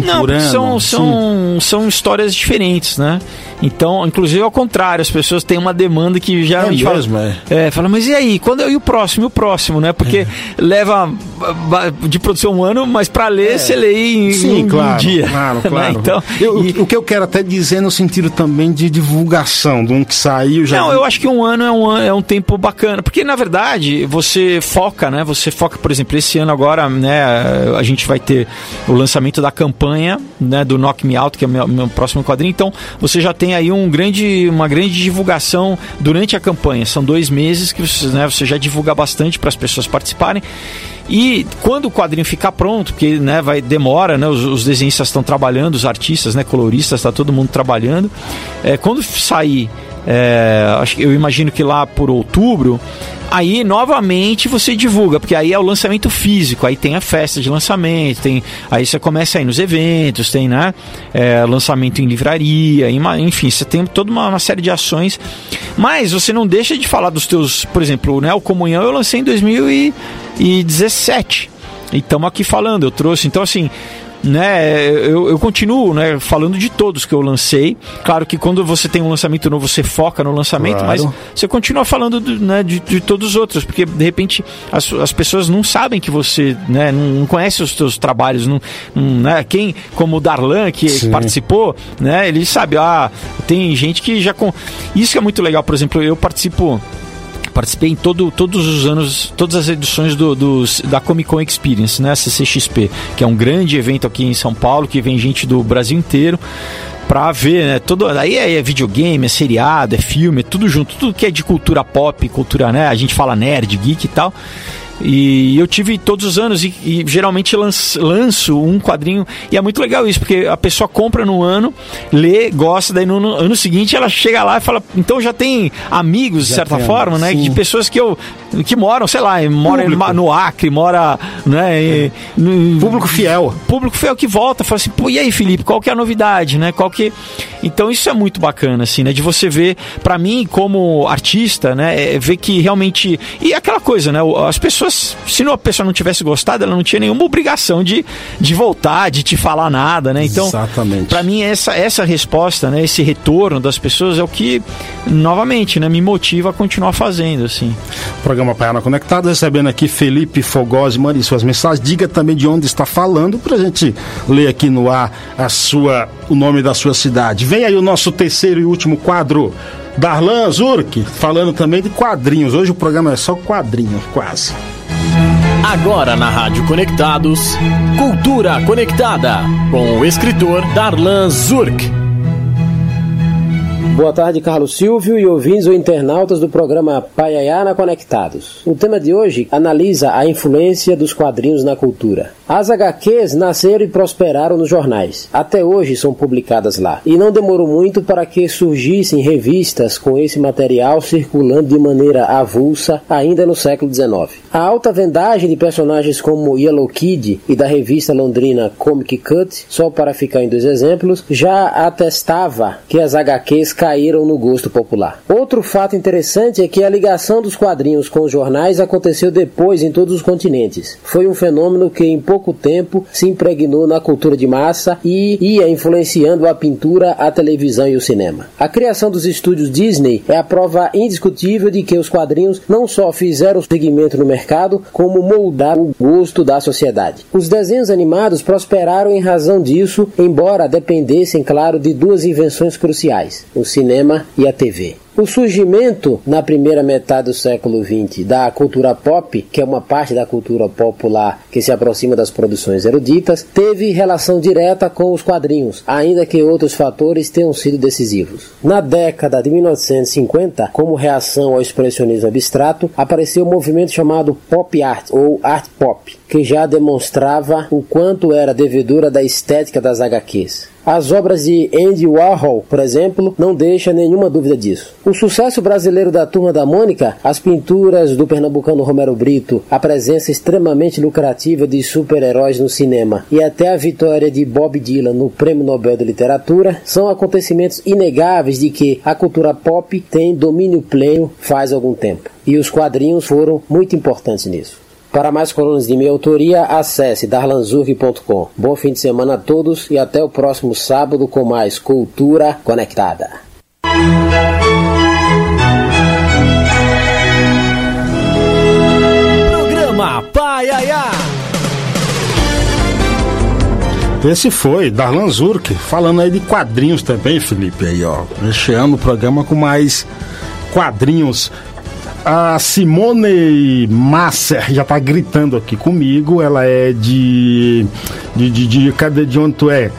Não, são, são, são histórias diferentes, né? Então, inclusive ao contrário, as pessoas têm uma demanda que já É mesmo, fala, é. fala, mas e aí? Quando e o próximo, e o próximo, né? Porque leva ba- de produção um ano, mas para ler você lê em, É. Sim, em claro, um dia. claro, né? claro. Então, Eu- e- O que eu quero até dizer no sentido também de divulgação, de um que saiu já. Não, eu acho que um ano é um, é um tempo bacana, porque na verdade você foca, né? Você foca, por exemplo, esse ano agora, né? A gente vai ter o lançamento da campanha, né? Do Knock Me Out, que é o meu, meu próximo quadrinho. Então você já tem aí um grande, uma grande divulgação durante a campanha. São dois meses que você, né, você já divulga bastante para as pessoas participarem. E quando o quadrinho ficar pronto, porque né, vai demora, né, os, os desenhistas estão trabalhando, os artistas, né, coloristas, está todo mundo trabalhando. É, quando sair, é, acho que eu imagino que lá por outubro, aí novamente você divulga, porque aí é o lançamento físico, aí tem a festa de lançamento, tem, aí você começa aí nos eventos, tem né, é, lançamento em livraria, enfim, você tem toda uma, uma série de ações, mas você não deixa de falar dos teus, por exemplo, né, o Comunhão eu lancei em 2017. E estamos aqui falando, eu trouxe. Então, assim, né, eu, eu continuo né, falando de todos que eu lancei. Claro que quando você tem um lançamento novo, você foca no lançamento, Claro. mas você continua falando do- né, de, de todos os outros, porque de repente as, as pessoas não sabem que você né, não, não conhece os seus trabalhos. Não, não, né, quem, como o Darlan, que, Sim. participou, né, ele sabe, ah, tem gente que já. Com... Isso que é muito legal, por exemplo, eu participo participei em todo, todos os anos, todas as edições do, dos- da Comic Con Experience, né, a CCXP, que é um grande evento aqui em São Paulo, que vem gente do Brasil inteiro pra ver, né, todo, aí é, é videogame, é seriado, é filme, é tudo junto, tudo que é de cultura pop, cultura, né, a gente fala nerd, geek e tal, e eu tive todos os anos e, e geralmente lanço, lanço um quadrinho e é muito legal isso, porque a pessoa compra no ano, lê, gosta, daí no, no ano seguinte ela chega lá e fala, então já tem amigos, de Já certa tem, forma, né? sim. De pessoas que eu que moram, sei lá, mora em- Público. no Acre, mora, né, em- no- Público fiel. público fiel que volta, fala assim, pô, e aí, Felipe, qual que é a novidade, né? Qual que Então isso é muito bacana assim, né, de você ver, pra mim como artista, né, é ver que realmente e aquela coisa, né, as pessoas, se não- a pessoa não tivesse gostado, ela não tinha nenhuma obrigação de, de voltar, de te falar nada, né? Então, Exatamente. Pra mim essa essa resposta, né, esse retorno das pessoas é o que novamente, né, me motiva a continuar fazendo assim. Programa Paiana Conectado, recebendo aqui Felipe Fogosi, mande suas mensagens, diga também de onde está falando pra gente ler aqui no ar a sua, o nome da sua cidade. Vem aí o nosso terceiro e último quadro, Darlan Zurk, falando também de quadrinhos. Hoje o programa é só quadrinho, quase. Agora na Rádio Conectados, Cultura Conectada, com o escritor Darlan Zurk. Boa tarde, Carlos Silvio e ouvintes ou internautas do programa Paiaiana Conectados. O tema de hoje analisa a influência dos quadrinhos na cultura. As HQs nasceram e prosperaram nos jornais. Até hoje são publicadas lá. E não demorou muito para que surgissem revistas com esse material circulando de maneira avulsa ainda no século XIX. A alta vendagem de personagens como Yellow Kid e da revista londrina Comic Cut, só para ficar em dois exemplos, já atestava que as HQs caíram no gosto popular. Outro fato interessante é que a ligação dos quadrinhos com os jornais aconteceu depois em todos os continentes. Foi um fenômeno que em pouco tempo se impregnou na cultura de massa e ia influenciando a pintura, a televisão e o cinema. A criação dos estúdios Disney é a prova indiscutível de que os quadrinhos não só fizeram segmento no mercado, como moldaram o gosto da sociedade. Os desenhos animados prosperaram em razão disso, embora dependessem, claro, de duas invenções cruciais: o cinema e a TV. O surgimento, na primeira metade do século XX, da cultura pop, que é uma parte da cultura popular que se aproxima das produções eruditas, teve relação direta com os quadrinhos, ainda que outros fatores tenham sido decisivos. Na década de 1950, como reação ao expressionismo abstrato, apareceu o um movimento chamado pop art, ou art pop, que já demonstrava o quanto era devedora da estética das HQs. As obras de Andy Warhol, por exemplo, não deixam nenhuma dúvida disso. O sucesso brasileiro da Turma da Mônica, as pinturas do pernambucano Romero Brito, a presença extremamente lucrativa de super-heróis no cinema e até a vitória de Bob Dylan no Prêmio Nobel de Literatura são acontecimentos inegáveis de que a cultura pop tem domínio pleno faz algum tempo. E os quadrinhos foram muito importantes nisso. Para mais colunas de minha autoria, acesse darlanzurk.com. Bom fim de semana a todos e até o próximo sábado com mais Cultura Conectada. Programa Pai Aiá. Esse foi Darlan Zurk, falando aí de quadrinhos também, Felipe, aí, ó. Recheando o programa com mais quadrinhos. A Simone Masser já tá gritando aqui comigo. Ela é de. De, de, de. Cadê de onde tu é?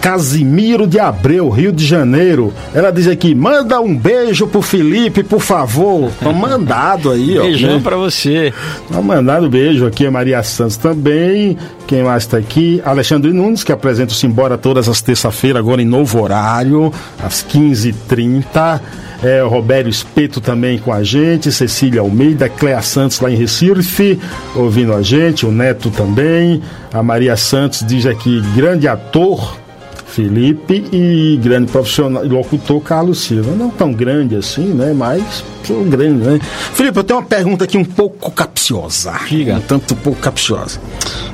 Casimiro de Abreu, Rio de Janeiro. Ela diz aqui: manda um beijo pro Felipe, por favor. Tá mandado aí, ó. Beijão né? pra você. Tá mandado beijo aqui a Maria Santos também. Quem mais tá aqui? Alexandre Nunes, que apresenta o Simbora todas as terça-feiras, agora em novo horário, às 15h30. É, Robério Espeto também com a gente, Cecília Almeida, Cléa Santos lá em Recife, ouvindo a gente, o Neto também. A Maria Santos diz aqui, grande ator, Felipe e grande profissional, locutor Carlos Silva. Não tão grande assim, né? Mas sou grande, né? Felipe, eu tenho uma pergunta aqui um pouco capciosa. Diga. Um tanto um pouco capciosa.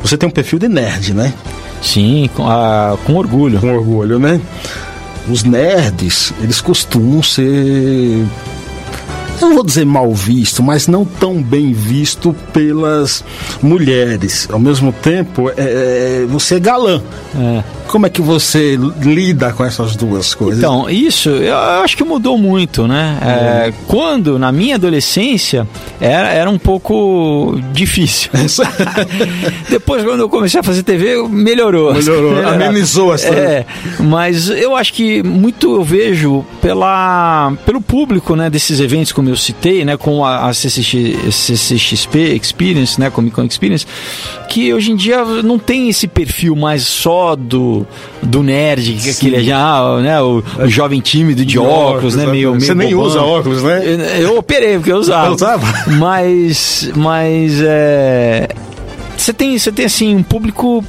Você tem um perfil de nerd, né? Sim, com, a, com orgulho. Com orgulho, né? Os nerds, eles costumam ser. Eu não vou dizer mal visto, mas não tão bem visto pelas mulheres. Ao mesmo tempo, é, é, você é galã. É. Como é que você lida com essas duas coisas? Então, isso eu acho que mudou muito, né? É, quando, na minha adolescência, era, era um pouco difícil. (laughs) (laughs) Depois, quando eu comecei a fazer TV, melhorou. Melhorou, (laughs) amenizou essa. É, mas eu acho que muito eu vejo pela, pelo público né, desses eventos, como eu citei, né, com a, a CCX, CCXP Experience, né, Comic Con Experience, que hoje em dia não tem esse perfil mais só do, do nerd, que aquele já, né, o, o jovem tímido de, óculos, né, meio, meio Você nem bobão. usa óculos, né? Eu, eu operei porque eu usava. (laughs) Eu usava? Mas, mas é, você tem, você tem assim um público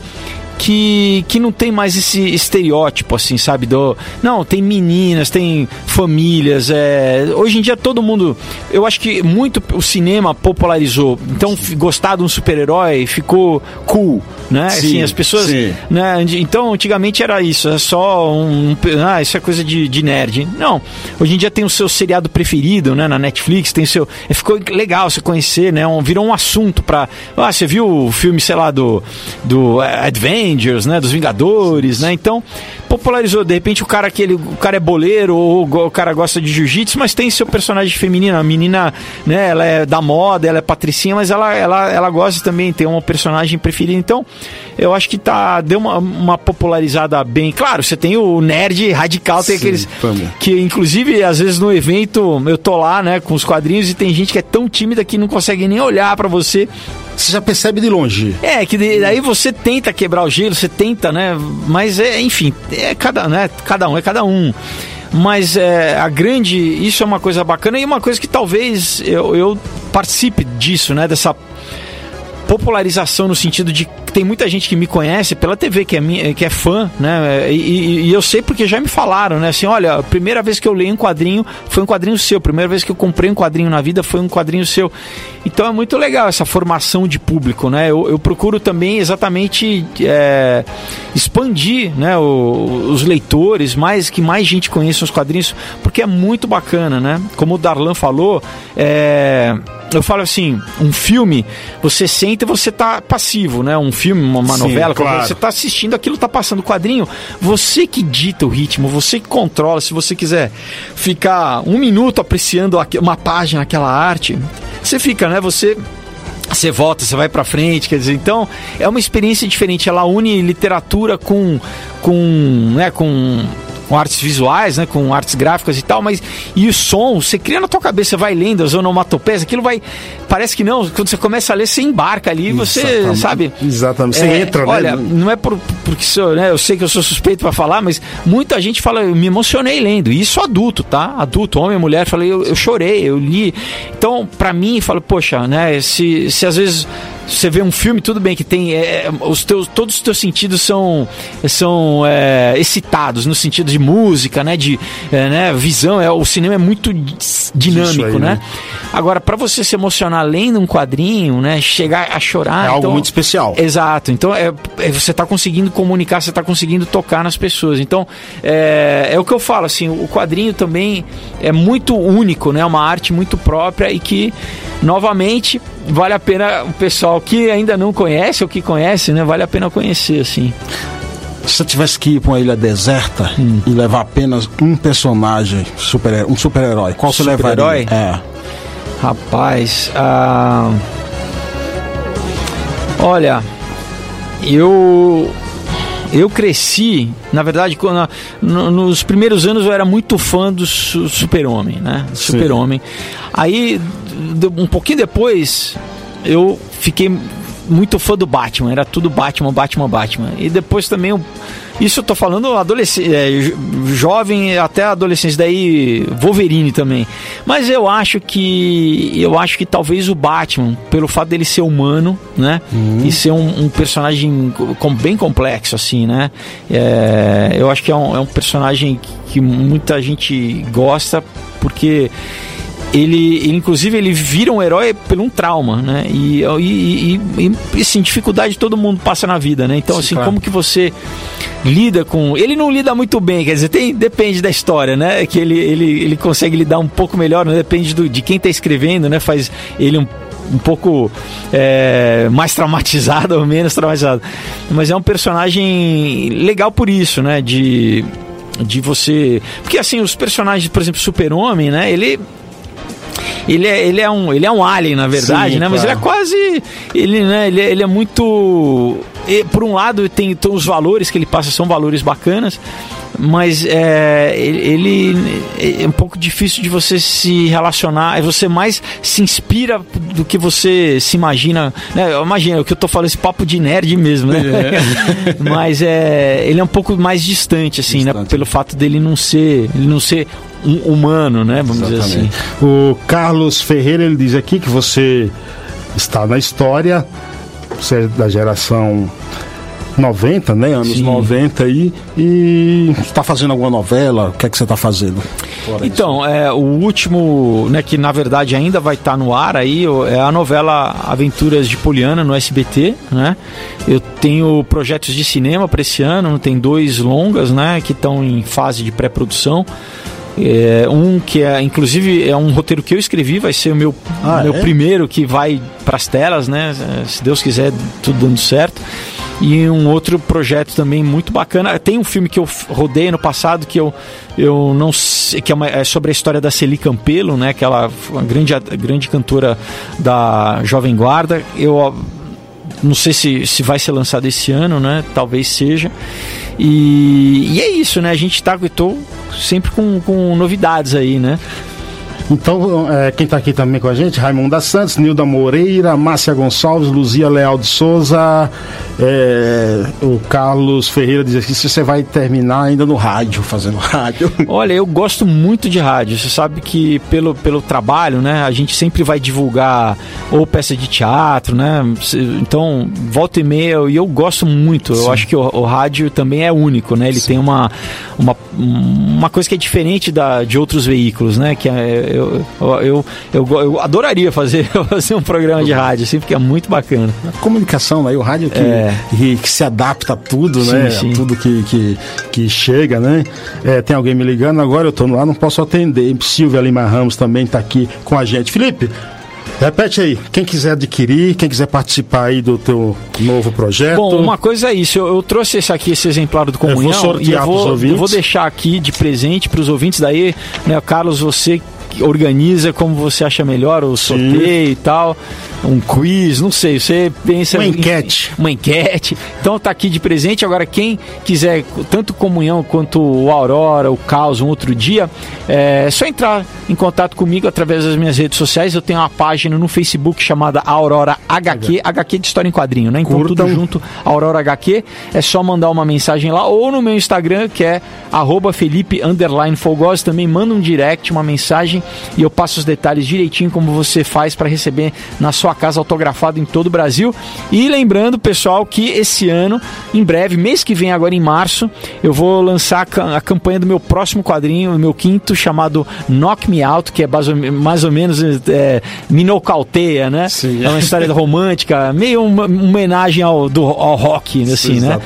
que, que não tem mais esse estereótipo, assim, sabe? Do, não, tem meninas, tem famílias. É, hoje em dia todo mundo. Eu acho que muito o cinema popularizou. Então, gostar de um super-herói ficou cool, né? Sim, assim, as pessoas. sim. Né? Então, antigamente era isso, é só um. Ah, isso é coisa de, de nerd. Não. Hoje em dia tem o seu seriado preferido, né? Na Netflix, tem o seu. é, Ficou legal você conhecer, né? Um, virou um assunto pra. Ah, você viu o filme, sei lá, do. Do eh, Avengers, né? Dos Vingadores, né? Então, popularizou. De repente o cara aquele. O cara é boleiro, ou o cara gosta de jiu-jitsu, mas tem seu personagem feminino. A menina, né? Ela é da moda, ela é patricinha, mas ela, ela, ela gosta também, tem uma personagem preferida. Então, eu acho que tá. Deu uma, uma popularizada bem. Claro, você tem o nerd radical, tem Sim, aqueles. também. Que inclusive, às vezes no evento, eu tô lá, né, com os quadrinhos e tem gente que é tão tímida que não consegue nem olhar pra você. Você já percebe de longe. É, que daí você tenta quebrar o gelo, você tenta, né? Mas é, enfim, é cada, né? Cada um, é cada um. Mas é, a grande. Isso é uma coisa bacana e uma coisa que talvez eu, eu participe disso, né? Dessa popularização no sentido de que tem muita gente que me conhece pela TV, que é, minha, que é fã, né? E, e- eu sei porque já me falaram, né? Assim, olha, a primeira vez que eu leio um quadrinho foi um quadrinho seu, a primeira vez que eu comprei um quadrinho na vida foi um quadrinho seu. Então é muito legal essa formação de público, né? Eu, eu procuro também exatamente é, expandir né, o- os leitores, mais que mais gente conheça os quadrinhos, porque é muito bacana, né? Como o Darlan falou, é, eu falo assim, um filme, você senta e você tá passivo, né? Um filme, uma, uma Sim, novela, claro. você tá assistindo aquilo, tá passando o quadrinho, você que dita o ritmo, você que controla, se você quiser ficar um minuto apreciando uma página, aquela arte, você fica, né? Você você volta, você vai pra frente, quer dizer, então é uma experiência diferente. Ela une literatura com com, né, com com artes visuais, né? Com artes gráficas e tal, mas e o som, você cria na tua cabeça, você vai lendo as onomatopeias, aquilo vai. Parece que não, quando você começa a ler, você embarca ali, você Exatamente. sabe. Exatamente, você É, entra, né? Olha, não é por, porque sou, né, eu sei que eu sou suspeito pra falar, mas muita gente fala, eu me emocionei lendo. E Isso adulto, tá? Adulto, homem, mulher, falei, eu, eu chorei, eu li. Então, pra mim, falo, poxa, né, se, se às vezes você vê um filme, tudo bem que tem é, os teus, todos os teus sentidos são são é, excitados no sentido de música, né, de é, né, visão, é o cinema é muito dinâmico, aí, né? né? Agora, pra você se emocionar lendo um quadrinho, né, chegar a chorar, É algo então- muito especial. Exato. Então é, é- você está conseguindo comunicar, você está conseguindo tocar nas pessoas. Então é, é o que eu falo assim. O quadrinho também é muito único, né? Uma arte muito própria e que novamente vale a pena o pessoal que ainda não conhece ou que conhece, né? Vale a pena conhecer assim. Se você tivesse que ir pra uma ilha deserta Hum. e levar apenas um personagem, super, um super-herói, qual você Super-herói? levaria? É. Rapaz, ah, olha, eu eu cresci, na verdade, quando, no- nos primeiros anos eu era muito fã do Su- Super-Homem, né? Super-Homem. Aí, um pouquinho depois, eu fiquei muito fã do Batman, era tudo Batman, Batman, Batman. E depois também isso eu tô falando adolescente, jovem até adolescência, daí Wolverine também. Mas eu acho que eu acho que talvez o Batman, pelo fato dele ser humano, né, e ser um, um personagem com, bem complexo assim, né, é, eu acho que é um, é um personagem que muita gente gosta porque ele, inclusive ele vira um herói por um trauma, né? E, e, e, e, e assim, dificuldade todo mundo passa na vida, né? Então, Sim, assim, claro. como que você lida com. Ele não lida muito bem, quer dizer, tem, depende da história, né? Que ele, ele, ele consegue lidar um pouco melhor, né? depende do, de quem está escrevendo, né? Faz ele um um pouco é, mais traumatizado (laughs) ou menos traumatizado. Mas é um personagem legal por isso, né? De, de você. Porque assim, os personagens, por exemplo, Super-Homem, né? Ele ele é, ele é um ele é um alien na verdade Sim, né mas ele é claro. quase ele né ele, é- ele é muito e, por um lado tem, os valores que ele passa são valores bacanas mas é, ele, ele é um pouco difícil de você se relacionar você mais se inspira do que você se imagina né? imagina o que eu tô falando esse papo de nerd mesmo né (laughs) mas é ele é um pouco mais distante assim né Distante. pelo fato dele não ser ele não ser um humano né vamos dizer assim O Carlos Ferreira ele diz aqui que você está na história, você é da geração 90, né? Anos Sim. 90 aí. E está fazendo alguma novela? O que é que você está fazendo? Então, é, o último, né, que na verdade ainda vai estar no ar aí, é a novela Aventuras de Poliana no SBT, né? Eu tenho projetos de cinema para esse ano, tem dois longas, né, que estão em fase de pré-produção. É, um que é, inclusive, é um roteiro que eu escrevi, vai ser o meu, Ah, meu é? primeiro que vai para as telas, né? Se Deus quiser, tudo dando certo. E um outro projeto também muito bacana. Tem um filme que eu rodei no passado que eu, eu não sei, que é, uma- é sobre a história da Celi Campelo, né? Aquela grande, grande cantora da Jovem Guarda. Eu não sei se, se vai ser lançado esse ano, né? Talvez seja. E, e é isso, né? A gente tá tô sempre com, com novidades aí, né? Então, é, quem está aqui também com a gente, Raimunda Santos, Nilda Moreira, Márcia Gonçalves, Luzia Leal de Souza, é, o Carlos Ferreira diz aqui se você vai terminar ainda no rádio, fazendo rádio. (laughs) Olha, eu gosto muito de rádio. Você sabe que pelo, pelo trabalho, né, a gente sempre vai divulgar ou peça de teatro, né? Então, volta e meia, e eu gosto muito. Eu acho que o, o rádio também é único, né? Ele tem uma, uma, uma coisa que é diferente da, de outros veículos, né? Que é, eu, eu, eu, eu, eu adoraria fazer, (laughs) fazer um programa de rádio, assim, porque é muito bacana. A comunicação, né? E o rádio que, É. que, se adapta a tudo, né? tudo que, que, que chega, né? É, tem alguém me ligando agora, eu tô no ar, não posso atender. Silvia Lima Ramos também tá aqui com a gente. Felipe, repete aí, quem quiser adquirir, quem quiser participar aí do teu novo projeto. Bom, uma coisa é isso. Eu, eu trouxe esse aqui, esse exemplar do Comunhão. sortear e eu vou, eu vou deixar aqui de presente para os ouvintes. Daí, né, Carlos, você organiza como você acha melhor o sorteio e tal um quiz, não sei, você pensa... Uma enquete. Uma enquete. Então tá aqui de presente. Agora, quem quiser tanto Comunhão quanto o Aurora, o Caos, um outro dia, é só entrar em contato comigo através das minhas redes sociais. Eu tenho uma página no Facebook chamada Aurora HQ, HQ de História em Quadrinho, né? Então tudo junto, Aurora HQ. É só mandar uma mensagem lá ou no meu Instagram, que é arroba Felipe Fogos. Também manda um direct, uma mensagem e eu passo os detalhes direitinho como você faz para receber na sua casa autografado em todo o Brasil. E lembrando, pessoal, que esse ano, em breve, mês que vem, agora em março, eu vou lançar a campanha do meu próximo quadrinho, o meu quinto, chamado Knock Me Out, que é mais ou menos é, me nocauteia, né? Sim. É uma história romântica, meio uma, uma homenagem ao, do, ao rock, assim, Sim, né?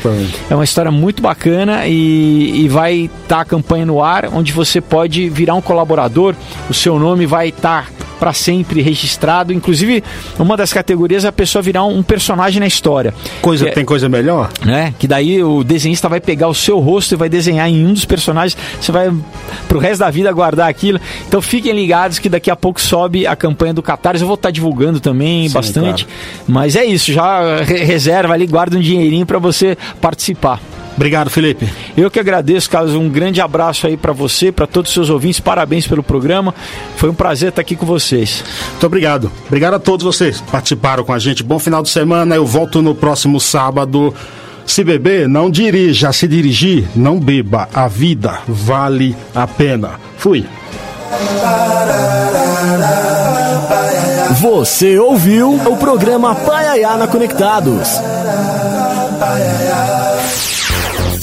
É uma história muito bacana e, e vai estar tá a campanha no ar, onde você pode virar um colaborador, o seu nome vai estar para sempre registrado. Inclusive, uma das categorias é a pessoa virar um, personagem na história. Coisa, é, tem coisa melhor? Né? Que daí o desenhista vai pegar o seu rosto e vai desenhar em um dos personagens. Você vai pro resto da vida guardar aquilo. Então fiquem ligados que daqui a pouco sobe a campanha do Catarse. Eu vou estar divulgando também Sim, bastante. Claro. Mas é isso, já reserva ali, guarda um dinheirinho para você participar. Obrigado, Felipe. Eu que agradeço, Carlos. Um grande abraço aí para você, para todos os seus ouvintes. Parabéns pelo programa. Foi um prazer estar aqui com vocês. Muito obrigado. Obrigado a todos vocês que participaram com a gente. Bom final de semana. Eu volto no próximo sábado. Se beber, não dirija. Se dirigir, não beba. A vida vale a pena. Fui. Você ouviu o programa Paiaiana Conectados